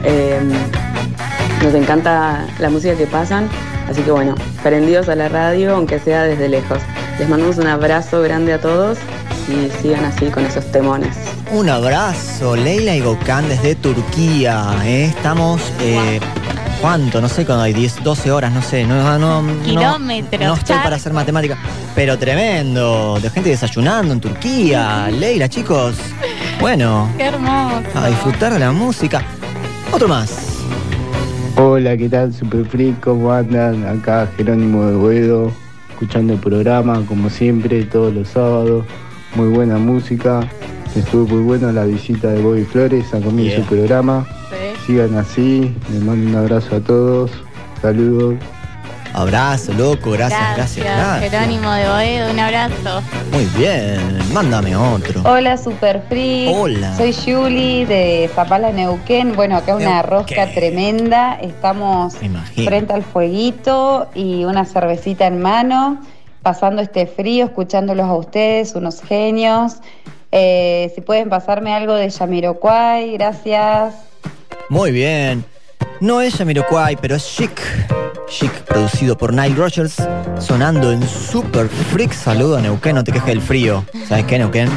Eh, nos encanta la música que pasan, así que bueno, prendidos a la radio, aunque sea desde lejos. Les mandamos un abrazo grande a todos y sigan así con esos temones. Un abrazo, Leila y Gokhan desde Turquía. ¿eh? Estamos, eh, ¿cuánto? No sé cuándo hay, 10, 12 horas, no sé. No, no, no- Kilómetros, No, estoy para hacer matemática. Pero tremendo, de gente desayunando en Turquía. Leila, chicos. Bueno, Qué hermoso. a disfrutar de la música. Otro más. Hola, ¿qué tal? Super Freak, ¿cómo andan? Acá Jerónimo de Boedo, escuchando el programa como siempre, todos los sábados. Muy buena música. Estuvo muy buena la visita de Bobby Flores a comienzo del programa. Sigan así, les mando un abrazo a todos. Saludos. Abrazo, loco, gracias, gracias, gracias. Jerónimo de Boedo, un abrazo. Muy bien, mándame otro. Hola Super Free. Hola. Soy Julie de Zapala Neuquén. Bueno, acá una rosca tremenda. Estamos frente al fueguito y una cervecita en mano, pasando este frío, escuchándolos a ustedes, unos genios. Eh, si pueden pasarme algo de Yamiroquai, gracias. Muy bien. No es Jamiroquai, pero es Chic. Chic, producido por Nile Rogers, sonando en Super Freak. Saludo a Neuquén, no te quejes del frío. ¿Sabes qué, Neuquén?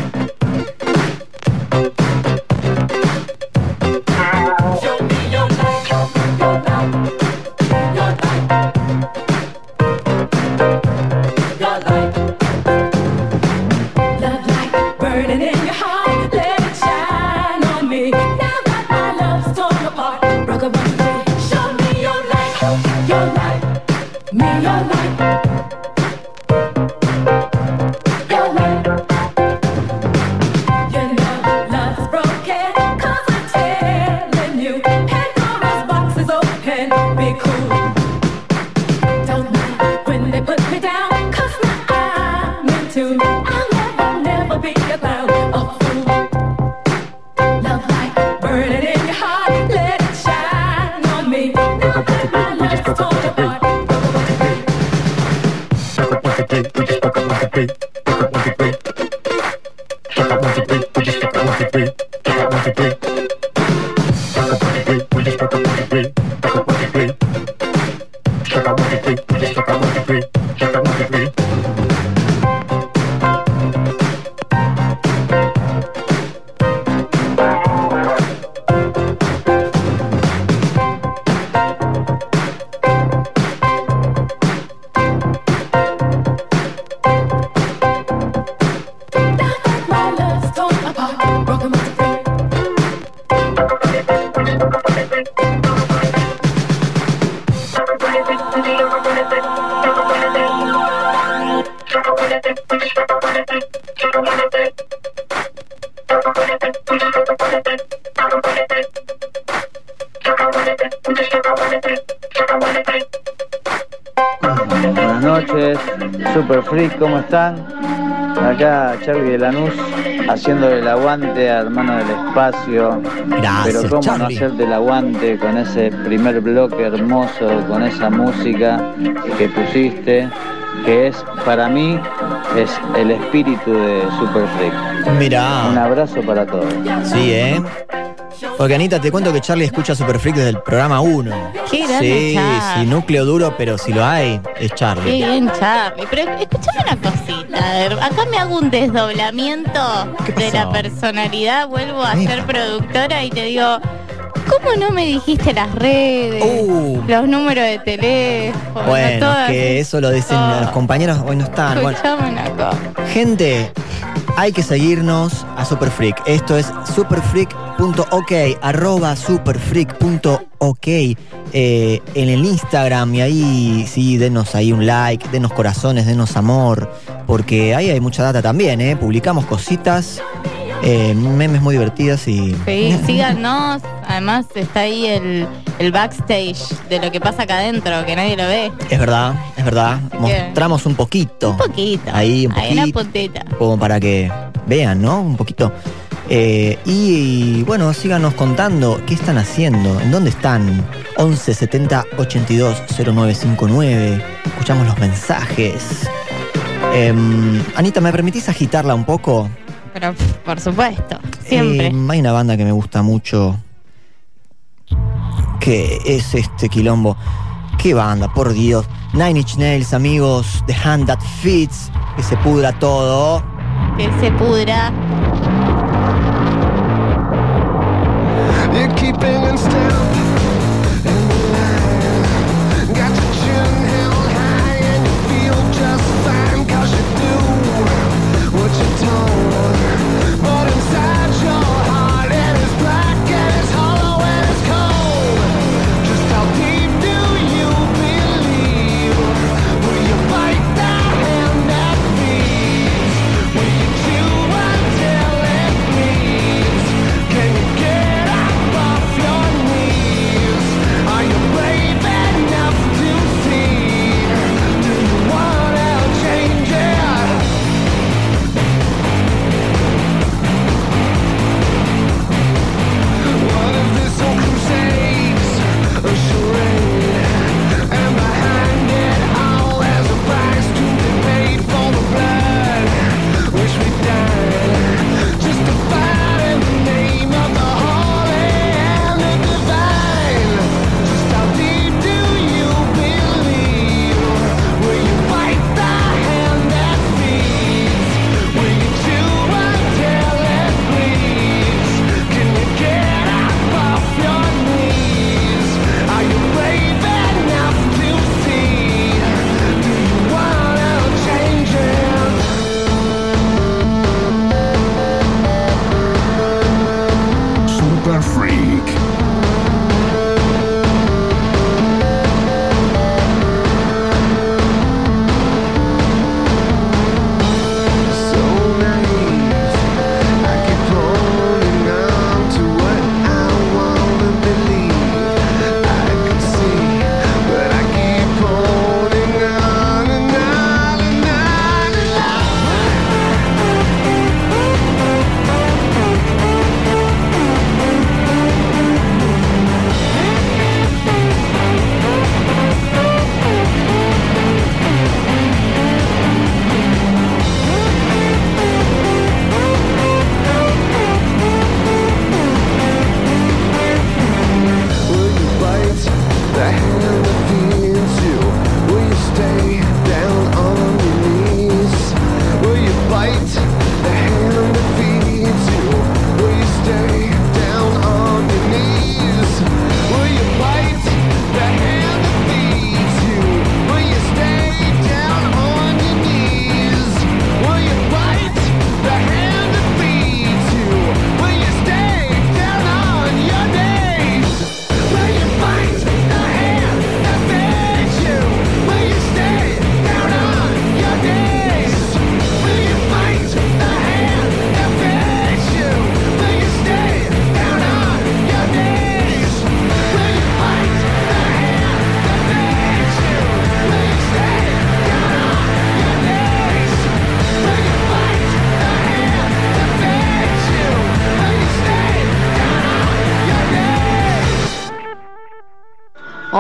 Charlie de Lanús haciendo el aguante a hermano del espacio. Gracias, Pero cómo no hacerte el aguante con ese primer bloque hermoso, con esa música que pusiste, que es para mí es el espíritu de Super Freak. Mirá. Un abrazo para todos. Sí, ¿eh? Porque Anita, te cuento que Charlie escucha Super Freak desde el programa 1. Qué grande, Sí, sí, núcleo duro, pero si lo hay, es Qué Charlie. bien, Charlie. Pero escuchame una cosita. Acá me hago un desdoblamiento de la personalidad. Vuelvo a ser productora y te digo, ¿cómo no me dijiste las redes, los números de teléfono, Uh. Bueno, todas? que eso lo dicen los compañeros, hoy no están. Bueno, cosa. gente, hay que seguirnos a Super Freak. Esto es superfreak.ok, arroba superfreak.ok eh, en el Instagram y ahí sí, denos ahí un like, denos corazones, denos amor, porque ahí hay mucha data también, ¿eh? Publicamos cositas, eh, memes muy divertidas y... Sí, síganos. Además está ahí el, el backstage de lo que pasa acá adentro, que nadie lo ve. Es verdad, es verdad. Mostramos un poquito. Un poquito. Ahí, un Hay una poquito. puntita. Como para que vean, ¿no? Un poquito. Eh, y, bueno, síganos contando qué están haciendo, en dónde están. 11 70 82 0959. Escuchamos los mensajes. Em, Anita, ¿me permitís agitarla un poco? Pero por supuesto, siempre. Eh, hay una banda que me gusta mucho. Que es este quilombo. ¿Qué banda? Por Dios. Nine Inch Nails, amigos. The Hand That Fits. Que se pudra todo. Que se pudra. You're keeping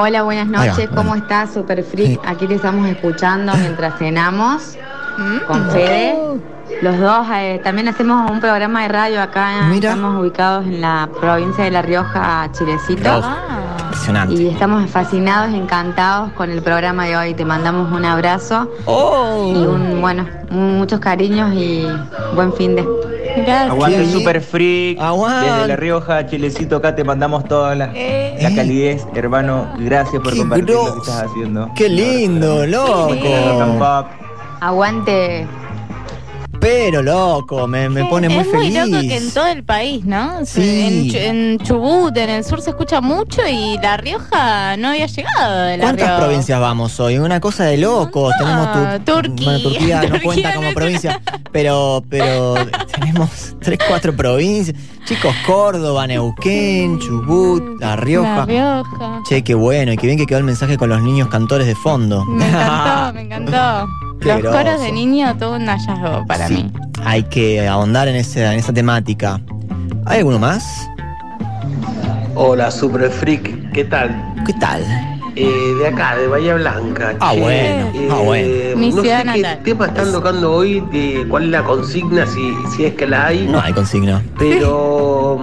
Hola, buenas noches. ¿Cómo estás, Super Freak? Aquí te estamos escuchando mientras cenamos con Fede. Los dos eh, también hacemos un programa de radio acá. Estamos ubicados en la provincia de La Rioja, Chilecito. Impresionante. Y estamos fascinados, encantados con el programa de hoy. Te mandamos un abrazo Oh. y un bueno, muchos cariños y buen fin de. Aguante. Super Freak. Aguante. Desde La Rioja, Chilecito, acá te mandamos toda la, Eh. la calidez, hermano. Gracias por compartir lo que estás haciendo. Qué lindo, loco. Aguante. Pero loco, me, me pone muy es muy feliz. loco que en todo el país, ¿no? Sí. En, Chu- en Chubut, en el sur se escucha mucho y La Rioja no había llegado de La ¿Cuántas Rioja. provincias vamos hoy? Una cosa de locos. tenemos tu, Turquía. bueno, Turquía no cuenta no como provincia, pero, pero tenemos tres, cuatro provincias. Chicos, Córdoba, Neuquén, Chubut, La Rioja. La Rioja. Che, qué bueno, y qué bien que quedó el mensaje con los niños cantores de fondo. Me encantó, me encantó. Los coros de niño, todo un hallazgo para Sí, mí. Hay que ahondar en, ese, en esa temática. ¿Hay alguno más? Hola, Super Freak, ¿qué tal? ¿Qué tal? Eh, de acá, de Bahía Blanca. Ah, che. bueno, Eh, ah, bueno. Mi No sé ciudad qué tema están tocando hoy, de cuál es la consigna, si, si es que la hay. No hay consigna. Pero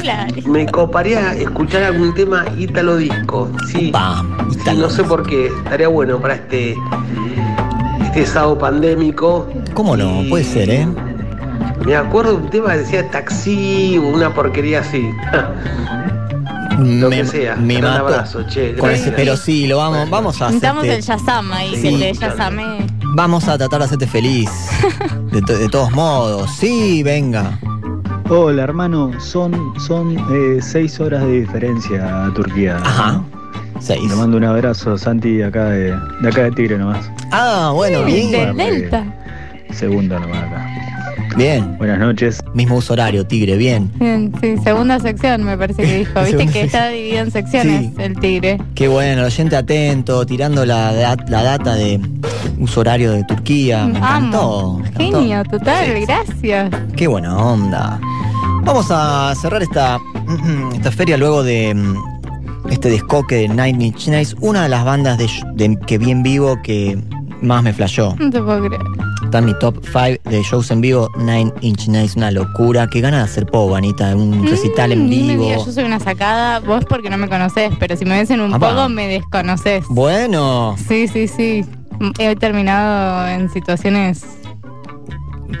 me coparía escuchar algún tema ítalo disco. Sí, sí, no sé por qué. Estaría bueno para este, este sábado pandémico. ¿Cómo no? Puede ser, ¿eh? Me acuerdo de un tema que decía taxi o una porquería así. Lo me, que sea. me abrazo, che. Con ese- pero sí, lo vamos, vamos a hacerte- el Yazam ahí, Sí, el de. Yazamé. Vamos a tratar de hacerte feliz. De, to- de todos modos. Sí, venga. Hola hermano, son, son eh, seis horas de diferencia a Turquía. Ajá. Seis. Le mando un abrazo, Santi, de acá de, de acá de Tigre nomás. Ah, bueno, bien. Del Delta. Segundo nomás acá. Bien. Buenas noches. Mismo uso horario, Tigre, bien. Bien, sí, segunda sección me parece que dijo. Viste Segunda que está dividido en secciones el tigre. Qué bueno, el oyente atento, tirando la, la data de uso horario de Turquía. Me encantó. me encantó. Genio, total, gracias. Qué buena onda. Vamos a cerrar esta, esta feria luego de mm, este descoque de Nine Inch Nails, una de las bandas de, de que vi en vivo que más me flashó. No te puedo creer. Está en mi top 5 de shows en vivo, Nine Inch Nails, una locura. Qué ganas de hacer pop, Anita, un recital en Mm, ni me vivo. yo soy una sacada, vos porque no me conocés, pero si me ves en un poco me desconoces. Bueno, Sí, sí, sí. He terminado en situaciones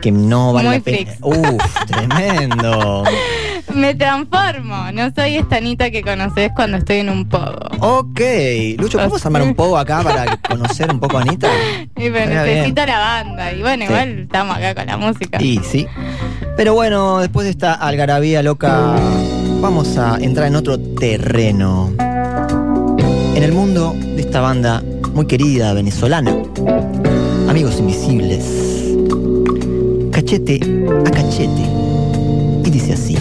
que no vale Muy la pena. Uf, tremendo. Me transformo, no soy esta Anita que conoces cuando estoy en un pogo. Ok, Lucho, ¿podemos armar un poco acá para conocer un poco a Anita? Y Estaría necesito la banda. Y bueno, Sí. igual estamos acá con la música. Y sí. Pero bueno, después de esta algarabía loca, vamos a entrar en otro terreno. En el mundo de esta banda muy querida venezolana, Amigos Invisibles. Cachete a cachete. Y dice así.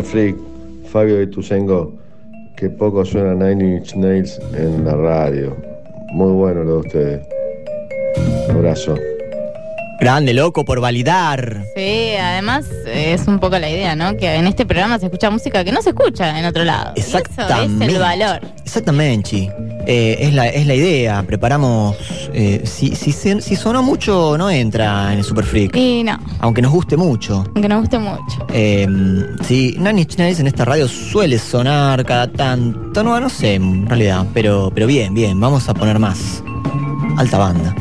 Super Freak, Fabio de Tuzengo. Que poco suena Nine Inch Nails en la radio. Muy bueno lo de ustedes. Abrazo. Grande, loco, por validar. Sí, además eh, es un poco la idea, ¿no? Que en este programa se escucha música que no se escucha en otro lado. Y eso es Exactamente. el valor. Exactamente, Chi. Eh, es, la, es la idea. Preparamos. Eh, si, si, si sonó mucho, no entra en el Super Freak. Y no, Aunque nos guste mucho. aunque nos guste mucho. Eh, sí, Inch Nails en esta radio suele sonar cada tanto. No, no sé, en realidad. Pero, pero bien, bien. Vamos a poner más. Alta banda.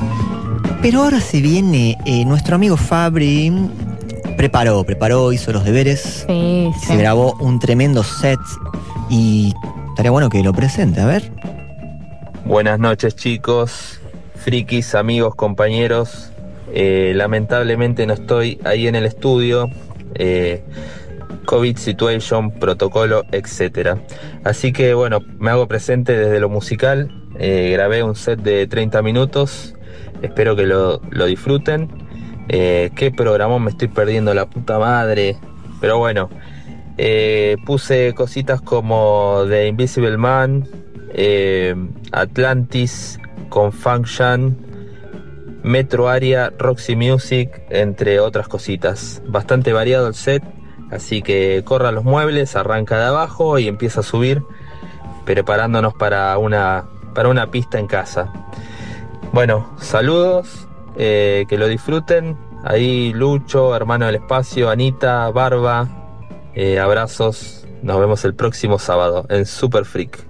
Pero ahora se viene eh, nuestro amigo Fabri. Preparó, preparó, hizo los deberes. Sí, Se grabó un tremendo set. Y estaría bueno que lo presente, a ver. Buenas noches chicos, frikis, amigos, compañeros. Eh, lamentablemente no estoy ahí en el estudio. eh, COVID situation, protocolo, etc. Así que bueno, me hago presente desde lo musical. eh, grabé un set de 30 minutos. Espero que lo, lo disfruten. Qué programón me estoy perdiendo, la puta madre. Pero bueno, puse cositas como The Invisible Man, eh, Atlantis, Confunction, Metro Area, Roxy Music, entre otras cositas. Bastante variado el set, así que corra los muebles, arranca de abajo y empieza a subir, preparándonos para una, para una pista en casa. Bueno, saludos, eh, que lo disfruten. Ahí Lucho, hermano del espacio, Anita, Barba, eh, abrazos. Nos vemos el próximo sábado en Super Freak.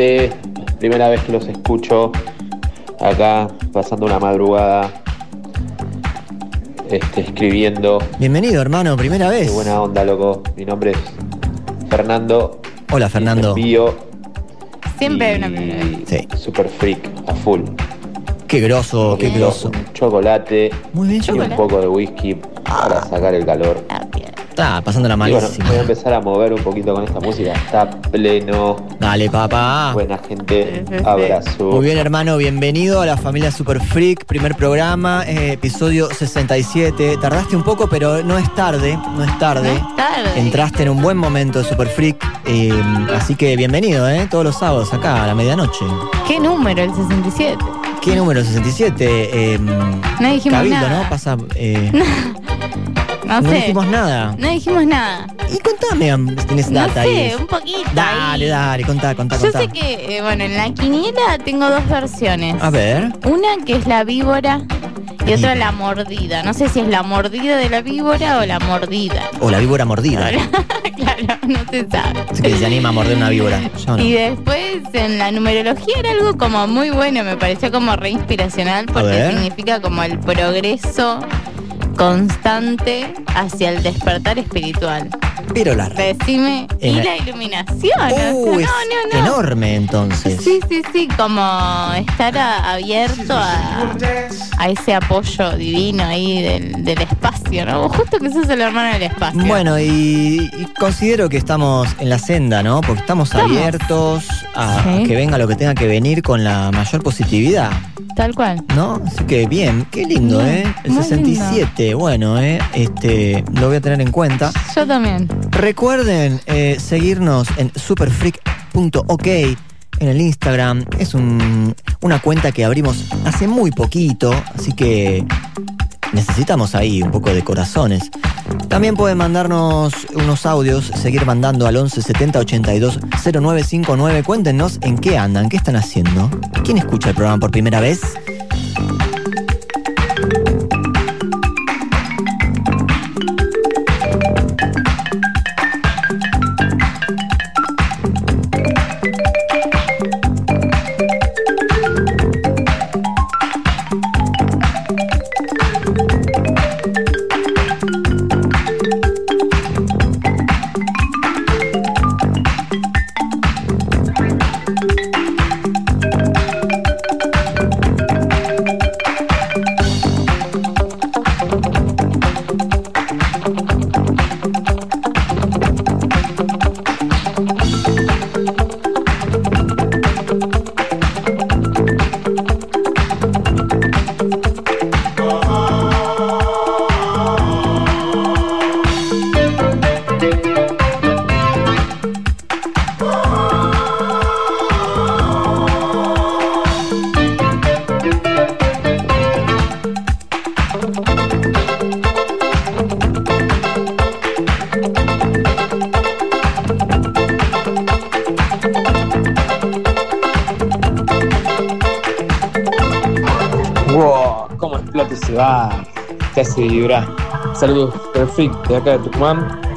Gente, primera vez que los escucho acá, pasando una madrugada, este, escribiendo. Bienvenido, hermano, primera Qué vez. buena onda, loco. Mi nombre es Fernando. Hola, Fernando. Envío Siempre hay una primera vez. Sí. super freak a full. Qué groso, qué groso. Un chocolate Muy bien, y un chocolate. poco de whisky para sacar el calor. Está pasándola Y bueno, malísimo. voy a empezar a mover un poquito con esta música. Está pleno. Dale, papá. Buena gente. Abrazo. Muy bien, hermano, bienvenido a la familia Super Freak, primer programa, eh, episodio 67. Tardaste un poco, pero no es tarde, no es tarde. tarde. Entraste en un buen momento Super Freak, eh, así que bienvenido, ¿eh? Todos los sábados acá a la medianoche. ¿Qué número? El 67. ¿Qué número 67? Eh, No dijimos Cabildo, nada. ¿no? Pasa. eh, No, no sé. dijimos nada. No dijimos nada. Y contame, am, si tenés No data sé, ahí. un poquito. Dale, dale, contá, contá, Yo contá. sé que, eh, bueno, en la quiniela tengo dos versiones. A ver. Una que es la víbora y otra la mordida. No sé si es la mordida de la víbora o la mordida. O la víbora mordida. claro, no se sabe. Que se anima a morder una víbora. No. Y después en la numerología era algo como muy bueno, me pareció como re inspiracional porque significa como el progreso constante hacia el despertar espiritual. Pero la Decime, y la- la iluminación. Uh, no, es no, no. enorme entonces. Sí, sí, sí, como estar a- abierto a, a ese apoyo divino ahí del, del espacio, ¿no? Justo que sos el hermano del espacio. Bueno, y, y considero que estamos en la senda, ¿no? Porque estamos, Estamos. abiertos a, Sí. que venga lo que tenga que venir con la mayor positividad, Tal cual. ¿no? Así que bien, qué lindo, Bien, ¿eh? El muy 67, bueno, ¿eh? Este, lo voy a tener en cuenta. Yo también. Recuerden eh, seguirnos en superfreak.ok en el Instagram. Es un- una cuenta que abrimos hace muy poquito, así que necesitamos ahí un poco de corazones. También pueden mandarnos unos audios, seguir mandando al 11 70 82 0959. Cuéntenos en qué andan, qué están haciendo. ¿Quién escucha el programa por primera vez? Se va. Te hace. Saludos, perfecto, de acá de Tucumán.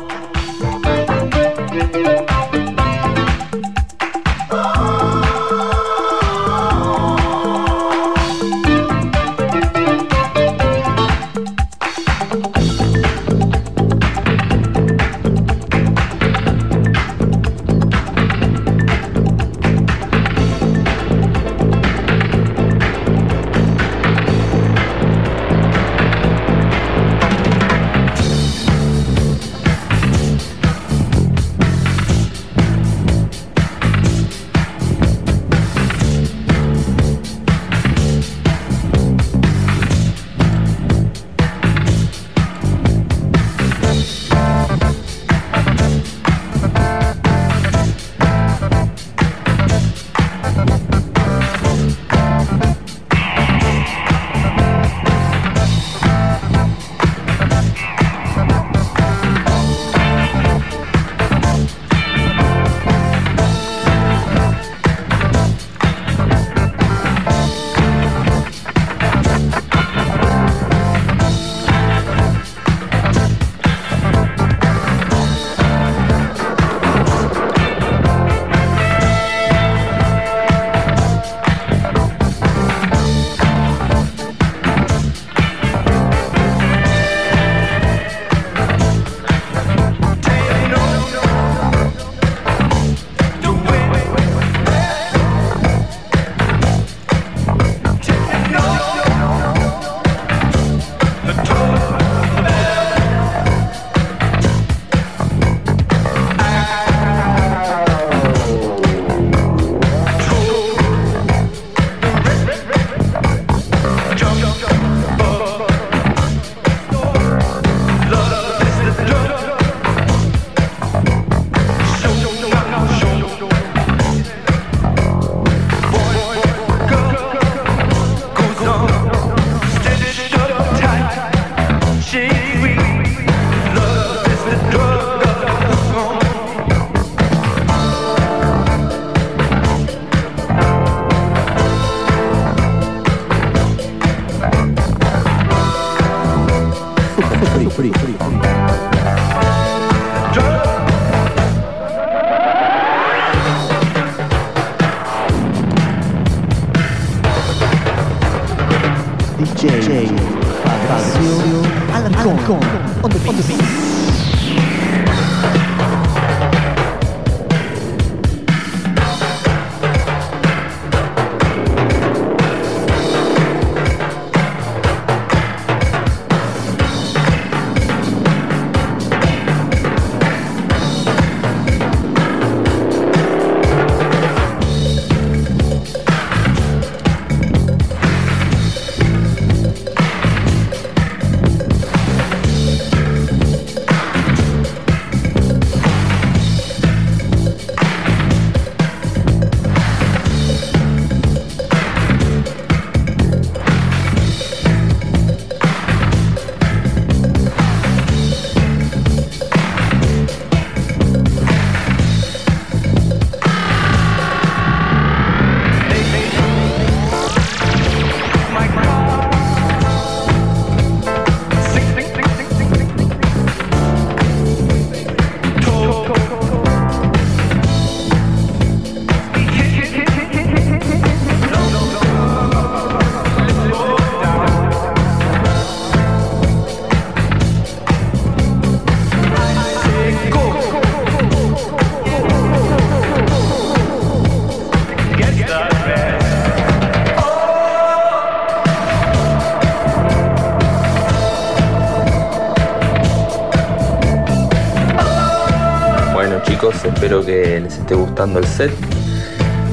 Les esté gustando el set.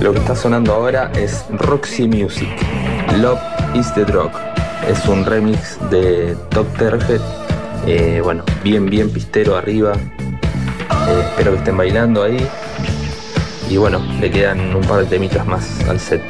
Lo que está sonando ahora es Roxy Music. Love is the Drug. Es un remix de Top Terget. Eh, bueno, bien, bien pistero arriba. Eh, espero que estén bailando ahí. Y bueno, le quedan un par de temitas más al set.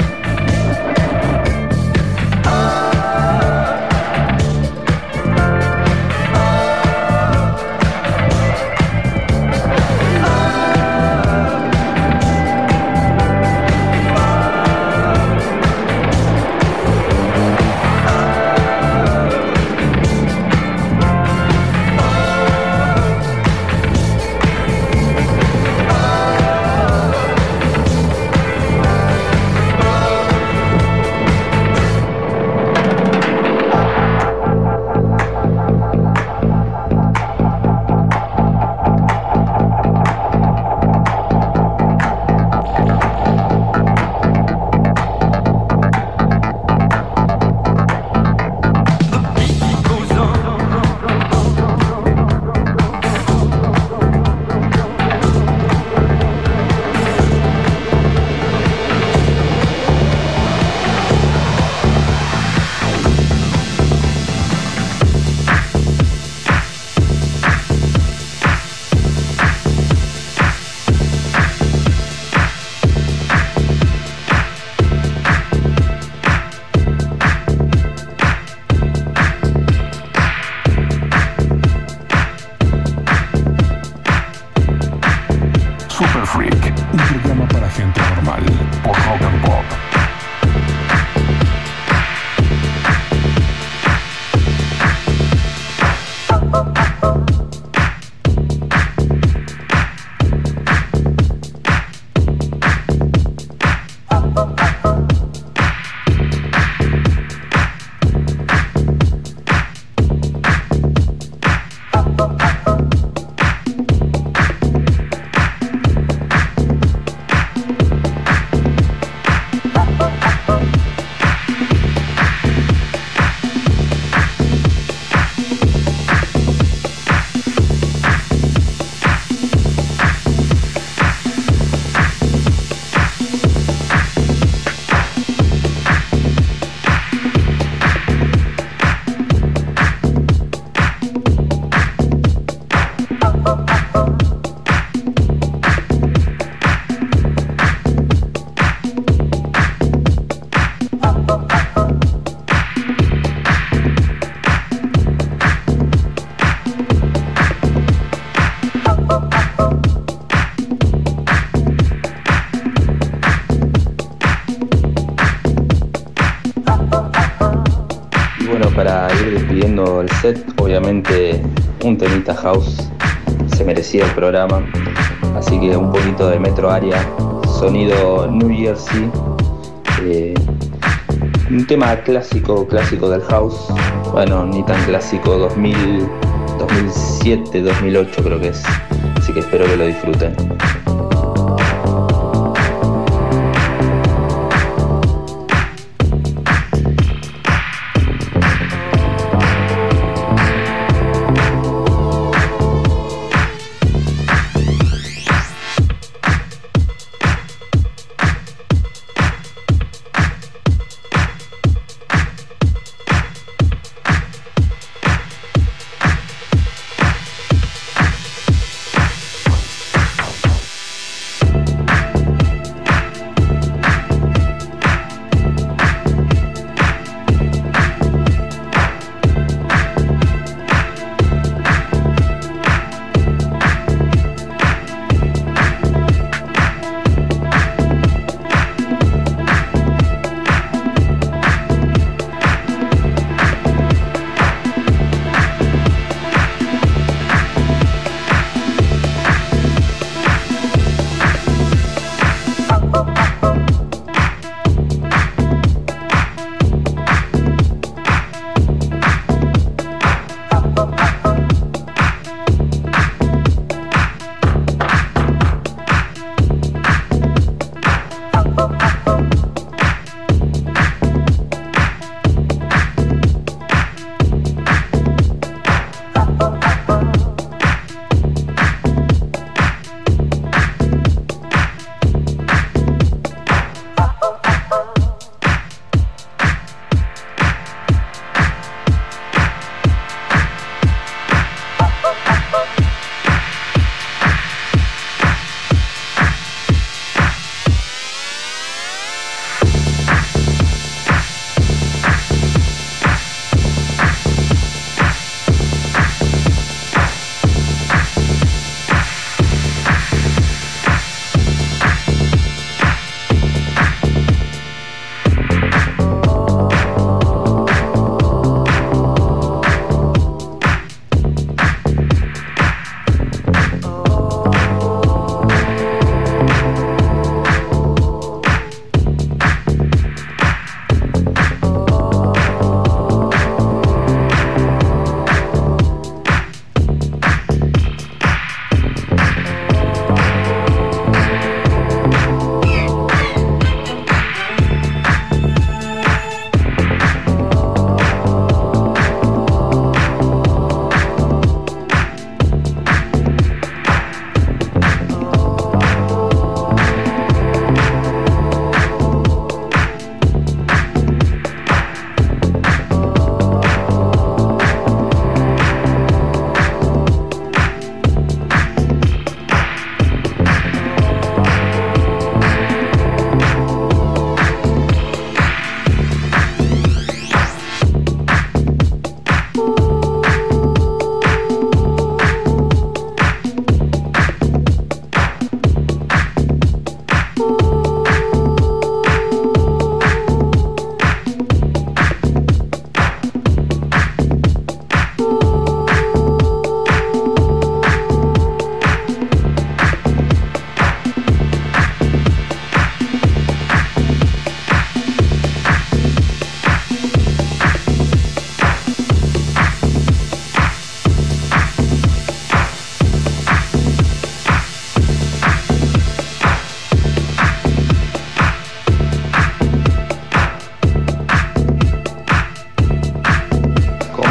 House se merecía el programa. Así que un poquito de Metro Área, sonido New Jersey. eh, un tema clásico, clásico del house. Bueno, ni tan clásico, 2000, 2007, 2008 creo que es. Así que espero que lo disfruten.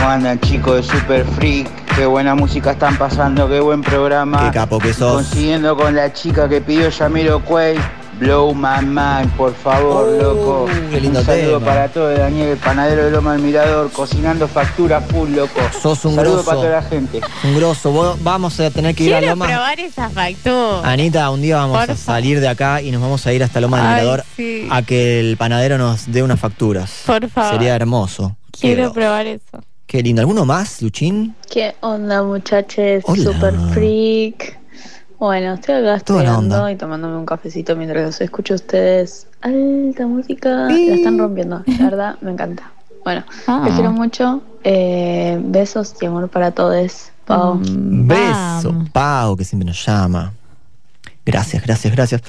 Andan chicos de Super Freak? Qué buena música están pasando, qué buen programa. Qué capo que sos. Consiguiendo con la chica que pidió Yamiro Quay. Blow my mind, por favor, loco. Uh, qué lindo un saludo tema. para todo Daniel, el panadero de Loma del Mirador, cocinando factura full, loco. Sos un saludo grosso. para toda la gente. Un grosso. Vamos a tener que ir a Quiero Loma. probar esa factura. Anita, un día vamos Por a salir de acá y nos vamos a ir hasta Loma del Ay, Mirador sí. a que el panadero nos dé unas facturas. Por favor. Sería hermoso. Quiero probar eso. Qué lindo. ¿Alguno más, Luchín? ¿Qué onda muchachos? Hola. Super freak. Bueno, estoy acá estudiando y tomándome un cafecito mientras los escucho a ustedes. Alta música, la están rompiendo, la verdad, me encanta. Bueno, Ah. les quiero mucho. eh, besos y amor para todos. Pau. Beso, Pau, que siempre nos llama. Gracias, gracias, gracias.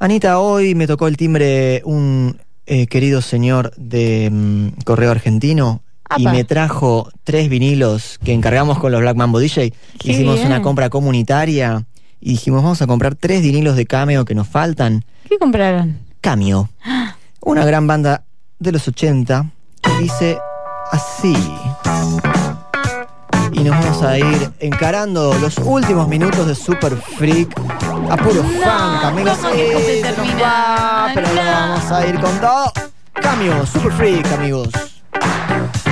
Anita, hoy me tocó el timbre un eh, querido señor de mm, Correo Argentino y me trajo tres vinilos que encargamos con los Black Mambo DJ. Qué Hicimos bien. una compra comunitaria y dijimos, vamos a comprar tres vinilos de Cameo que nos faltan. ¿Qué compraron? Cameo, una gran banda de los 80 que dice así. Y nos vamos a ir encarando los últimos minutos de Super Freak a puro funk, amigos. ¿cómo que no se nos va, pero lo vamos a ir con todo. Cameo, Super Freak, amigos.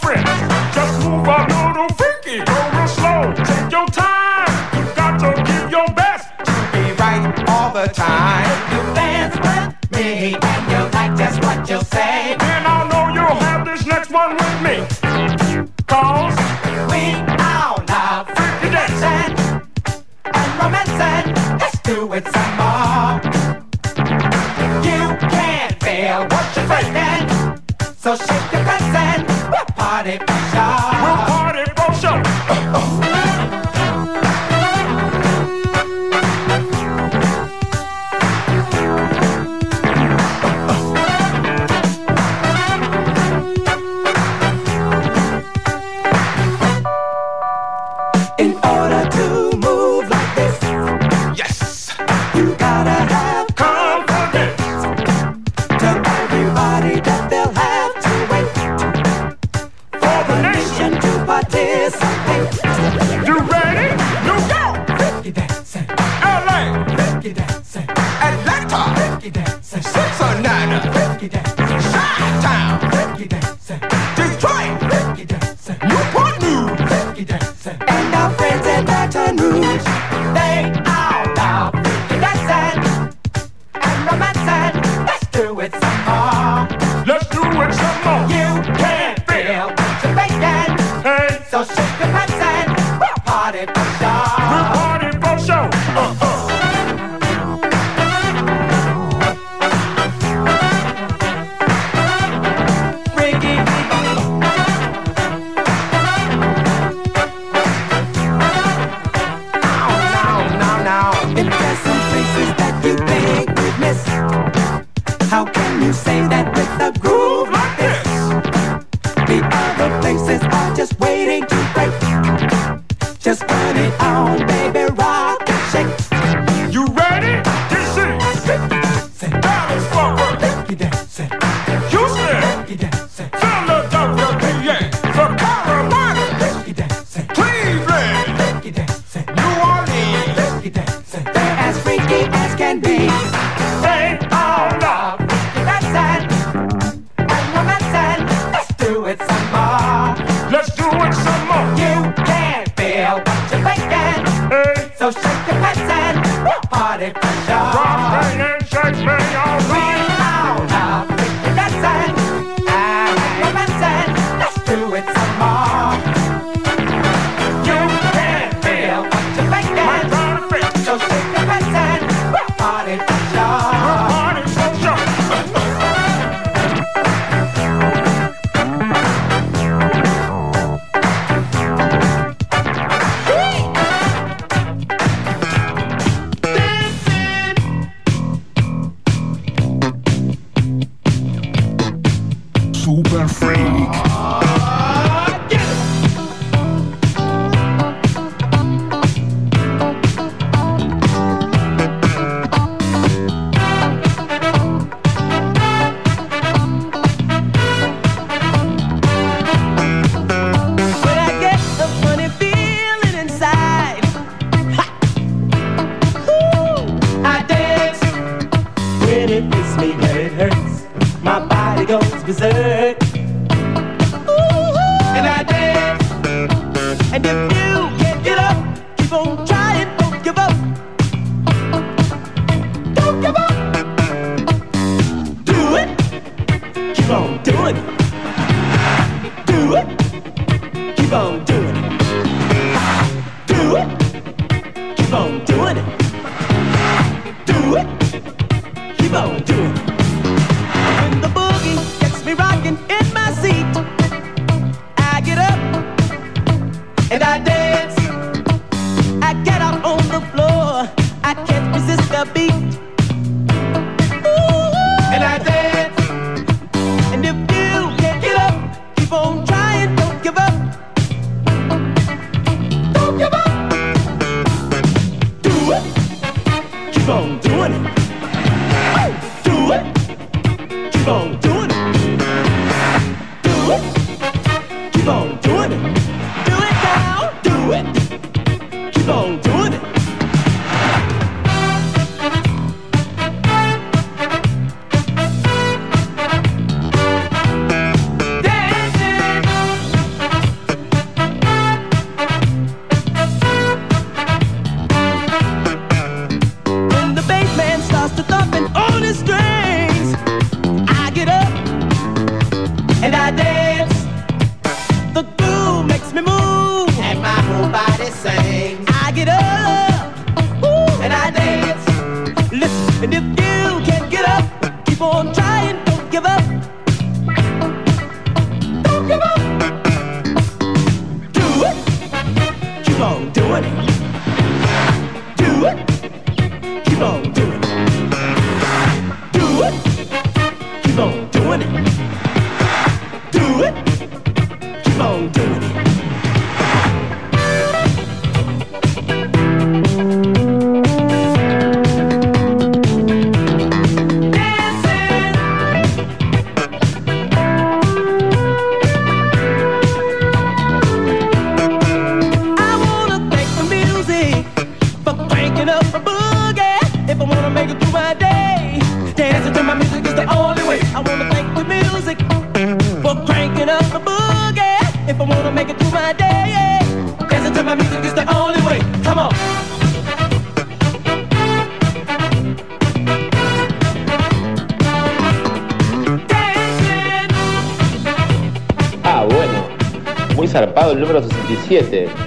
friends. Just move a little freaky, go real slow, take your time. You got to give your best to be right all the time. You dance with me and you like just what you say. And I know you'll have this next one with me. Cause we all love freaky dancing and romancing. Let's do it some more. You can't feel what you're feeling, so shake your consent party potion. Party potion.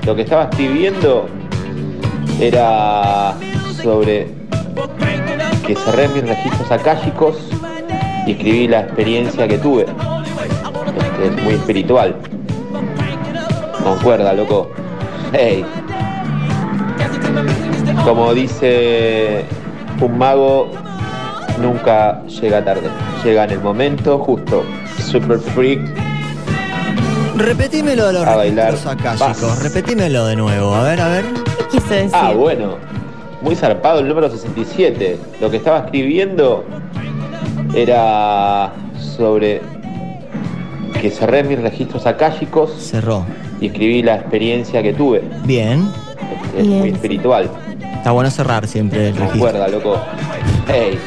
Lo que estaba escribiendo era sobre que cerré mis registros akáshicos y escribí la experiencia que tuve. Este, es muy espiritual. Concuerda, loco. Hey. Como dice un mago, nunca llega tarde. Llega en el momento justo. Super freak Repetímelo de los A bailar. Vas. Repetímelo de nuevo. A ver, a ver. ¿Qué quise decir? Ah, bueno. Muy zarpado el número 67. Lo que estaba escribiendo era sobre que cerré mis registros akáshicos. Cerró. Y escribí la experiencia que tuve. Bien. Es muy espiritual. Está bueno cerrar siempre el registro. Concuerda, loco. Hey.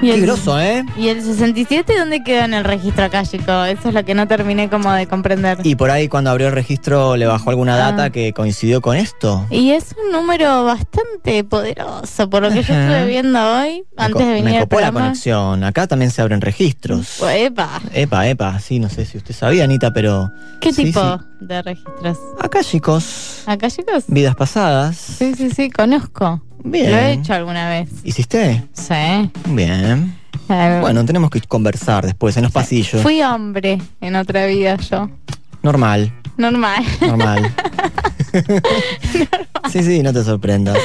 Y Qué el, groso, ¿eh? ¿Y el 67 dónde queda en el registro akáshico? Eso es lo que no terminé como de comprender. Y por ahí cuando abrió el registro le bajó alguna Ah. data que coincidió con esto. Y es un número bastante poderoso, por lo que yo estuve viendo hoy, antes de Me venir al copó la programa. conexión. Acá también se abren registros. Epa, Epa, epa, sí, no sé si usted sabía, Anita, pero. ¿qué Sí, tipo sí. de registros? Acá, chicos, ¿Acá, chicos? vidas pasadas. Sí, sí, sí, conozco. Bien. Lo he hecho alguna vez. ¿Hiciste? Sí. Bien. Eh, Bueno, tenemos que conversar después en los pasillos. Fui hombre en otra vida yo. Normal, Normal. normal. sí, sí, no te sorprendas.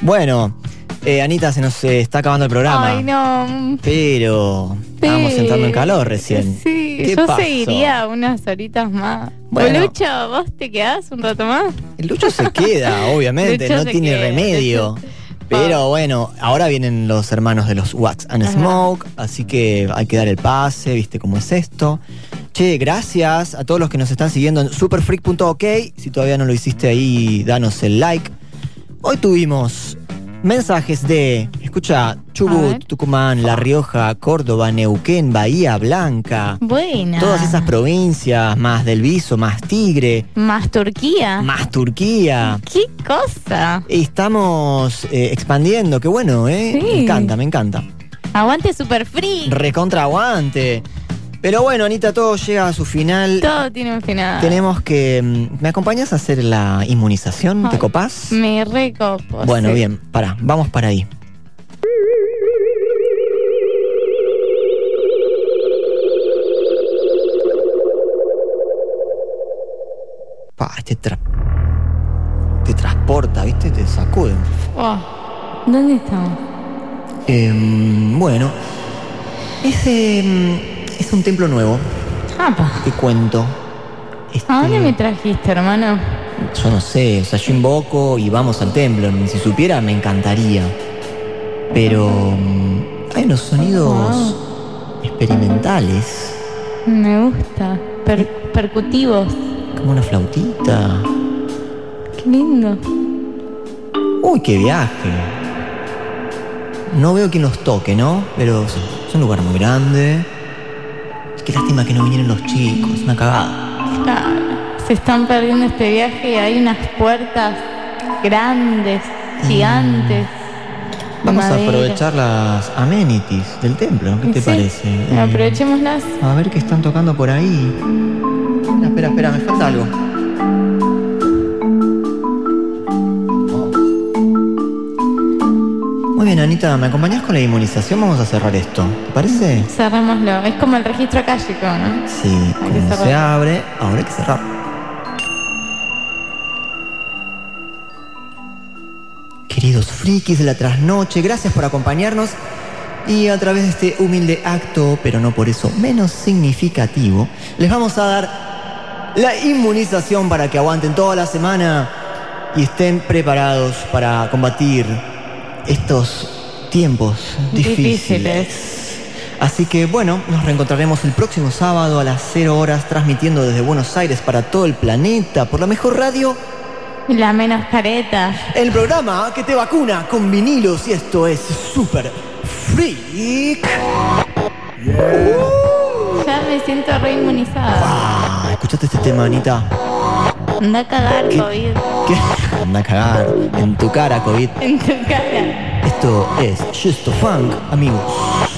Bueno, eh, Anita, se nos eh, está acabando el programa. Ay, no. Pero estábamos Sí. entrando en calor recién. Sí, ¿Qué yo pasó? seguiría unas horitas más. Bueno. Lucho, ¿vos te quedás un rato más? El Lucho se queda, obviamente, Lucho no tiene queda, remedio. Pero bueno, ahora vienen los hermanos de los Wax and Ajá. Smoke, así que hay que dar el pase, viste cómo es esto. Che, gracias a todos los que nos están siguiendo en superfreak.ok. Si todavía no lo hiciste ahí, danos el like. Hoy tuvimos mensajes de, escucha, Chubut. Tucumán, La Rioja, Córdoba, Neuquén, Bahía Blanca. Buena. Todas esas provincias, más del Viso, más Tigre, Más Turquía. más Turquía. ¿Qué cosa? Estamos eh, expandiendo, qué bueno, ¿eh? Sí. Me encanta, me encanta. Aguante super free. Recontra aguante. Pero bueno, Anita, todo llega a su final. Todo tiene un final. Tenemos que. mm, ¿Me acompañas a hacer la inmunización? ¿Te Ay, copás? Me recopo. Bueno, sí. bien, para, vamos para ahí. Pa, te, tra- te transporta, ¿viste? Te sacude. Oh, ¿Dónde estamos? Em, bueno, ese mm, es un templo nuevo. Apa. Te cuento. ¿A dónde me trajiste, hermano? Yo no sé, o sea, yo invoco y vamos al templo. Si supiera, me encantaría. Pero mm, hay unos sonidos experimentales, Me gusta. Per- percutivos. como una flautita. Qué lindo. Uy, qué viaje. No veo quién los toque, ¿no? Pero es un lugar muy grande. Qué lástima que no vinieron los chicos, una cagada. Se están perdiendo este viaje y hay unas puertas grandes, gigantes. Vamos a aprovechar las amenities del templo, ¿qué te Sí. parece? Eh, Aprovechémoslas. A ver qué están tocando por ahí. Espera, espera, espera, me falta algo. Muy bien, Anita, ¿me acompañás con la inmunización? Vamos a cerrar esto. ¿Te parece? Cerrémoslo. Es como el registro acálico, ¿no? Sí, como se abre, ahora hay que cerrar. Queridos frikis de la trasnoche, gracias por acompañarnos y a través de este humilde acto, pero no por eso menos significativo, les vamos a dar la inmunización para que aguanten toda la semana y estén preparados para combatir estos tiempos difíciles. Así que bueno, nos reencontraremos el próximo sábado a las 0 horas transmitiendo desde Buenos Aires para todo el planeta por la mejor radio. La menos careta. El programa que te vacuna con vinilos y esto es Super Freak. Ya me siento re inmunizada. Ah, ¿escuchaste este tema, Anita? Anda a cagar, ¿Qué? COVID. ¿Qué? Anda a cagar en tu cara, COVID. En tu cara. Esto es Just Funk, amigos.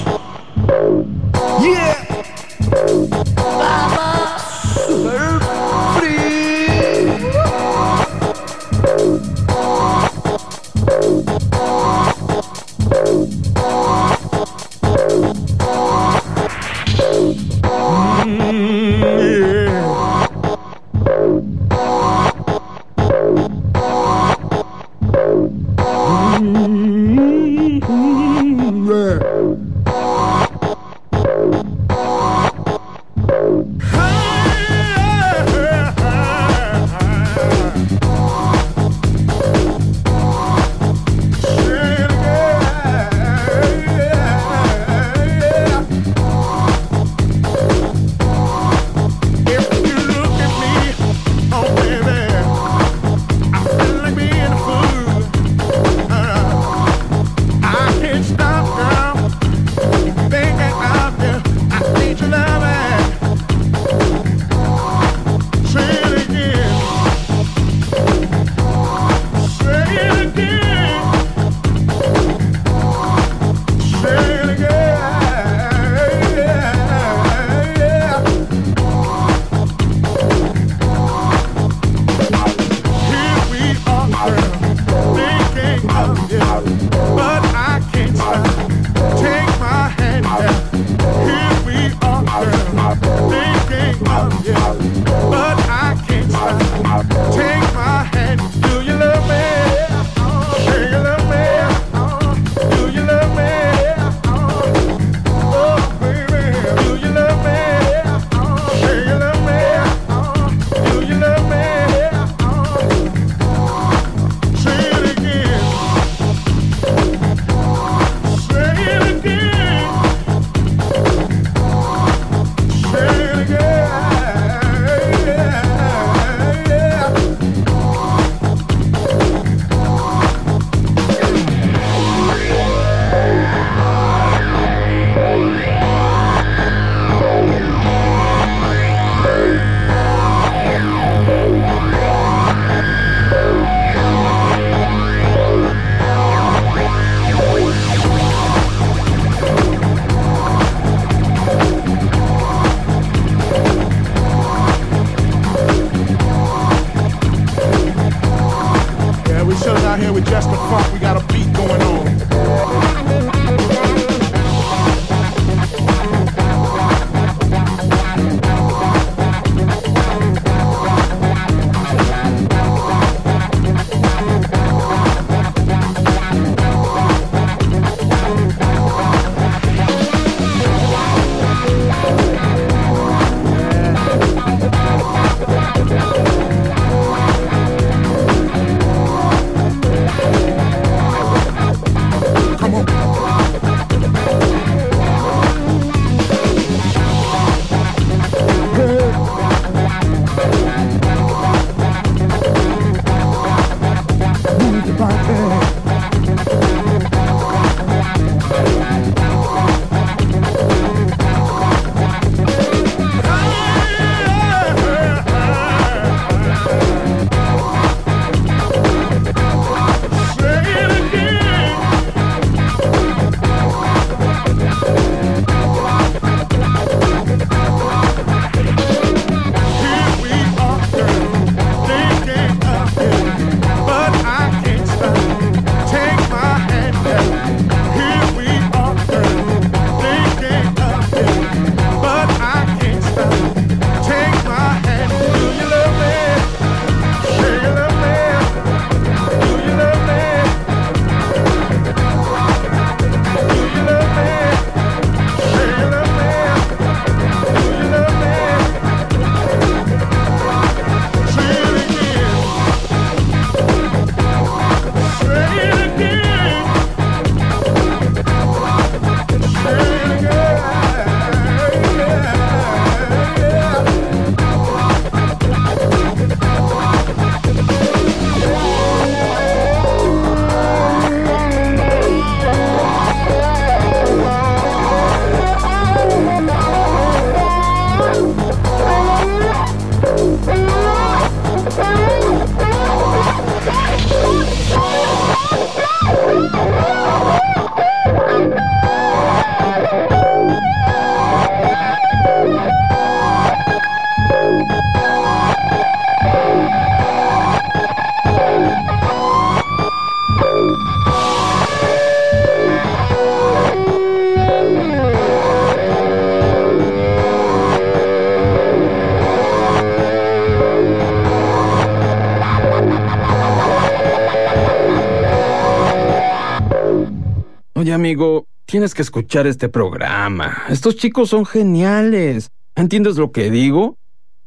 Tienes que escuchar este programa. Estos chicos son geniales. ¿Entiendes lo que digo?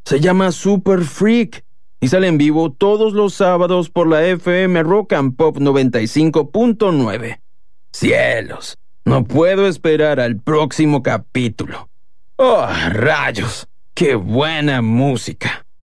Se llama Super Freak y sale en vivo todos los sábados por la FM Rock and Pop 95.9. Cielos, no puedo esperar al próximo capítulo. ¡Oh, rayos! ¡Qué buena música!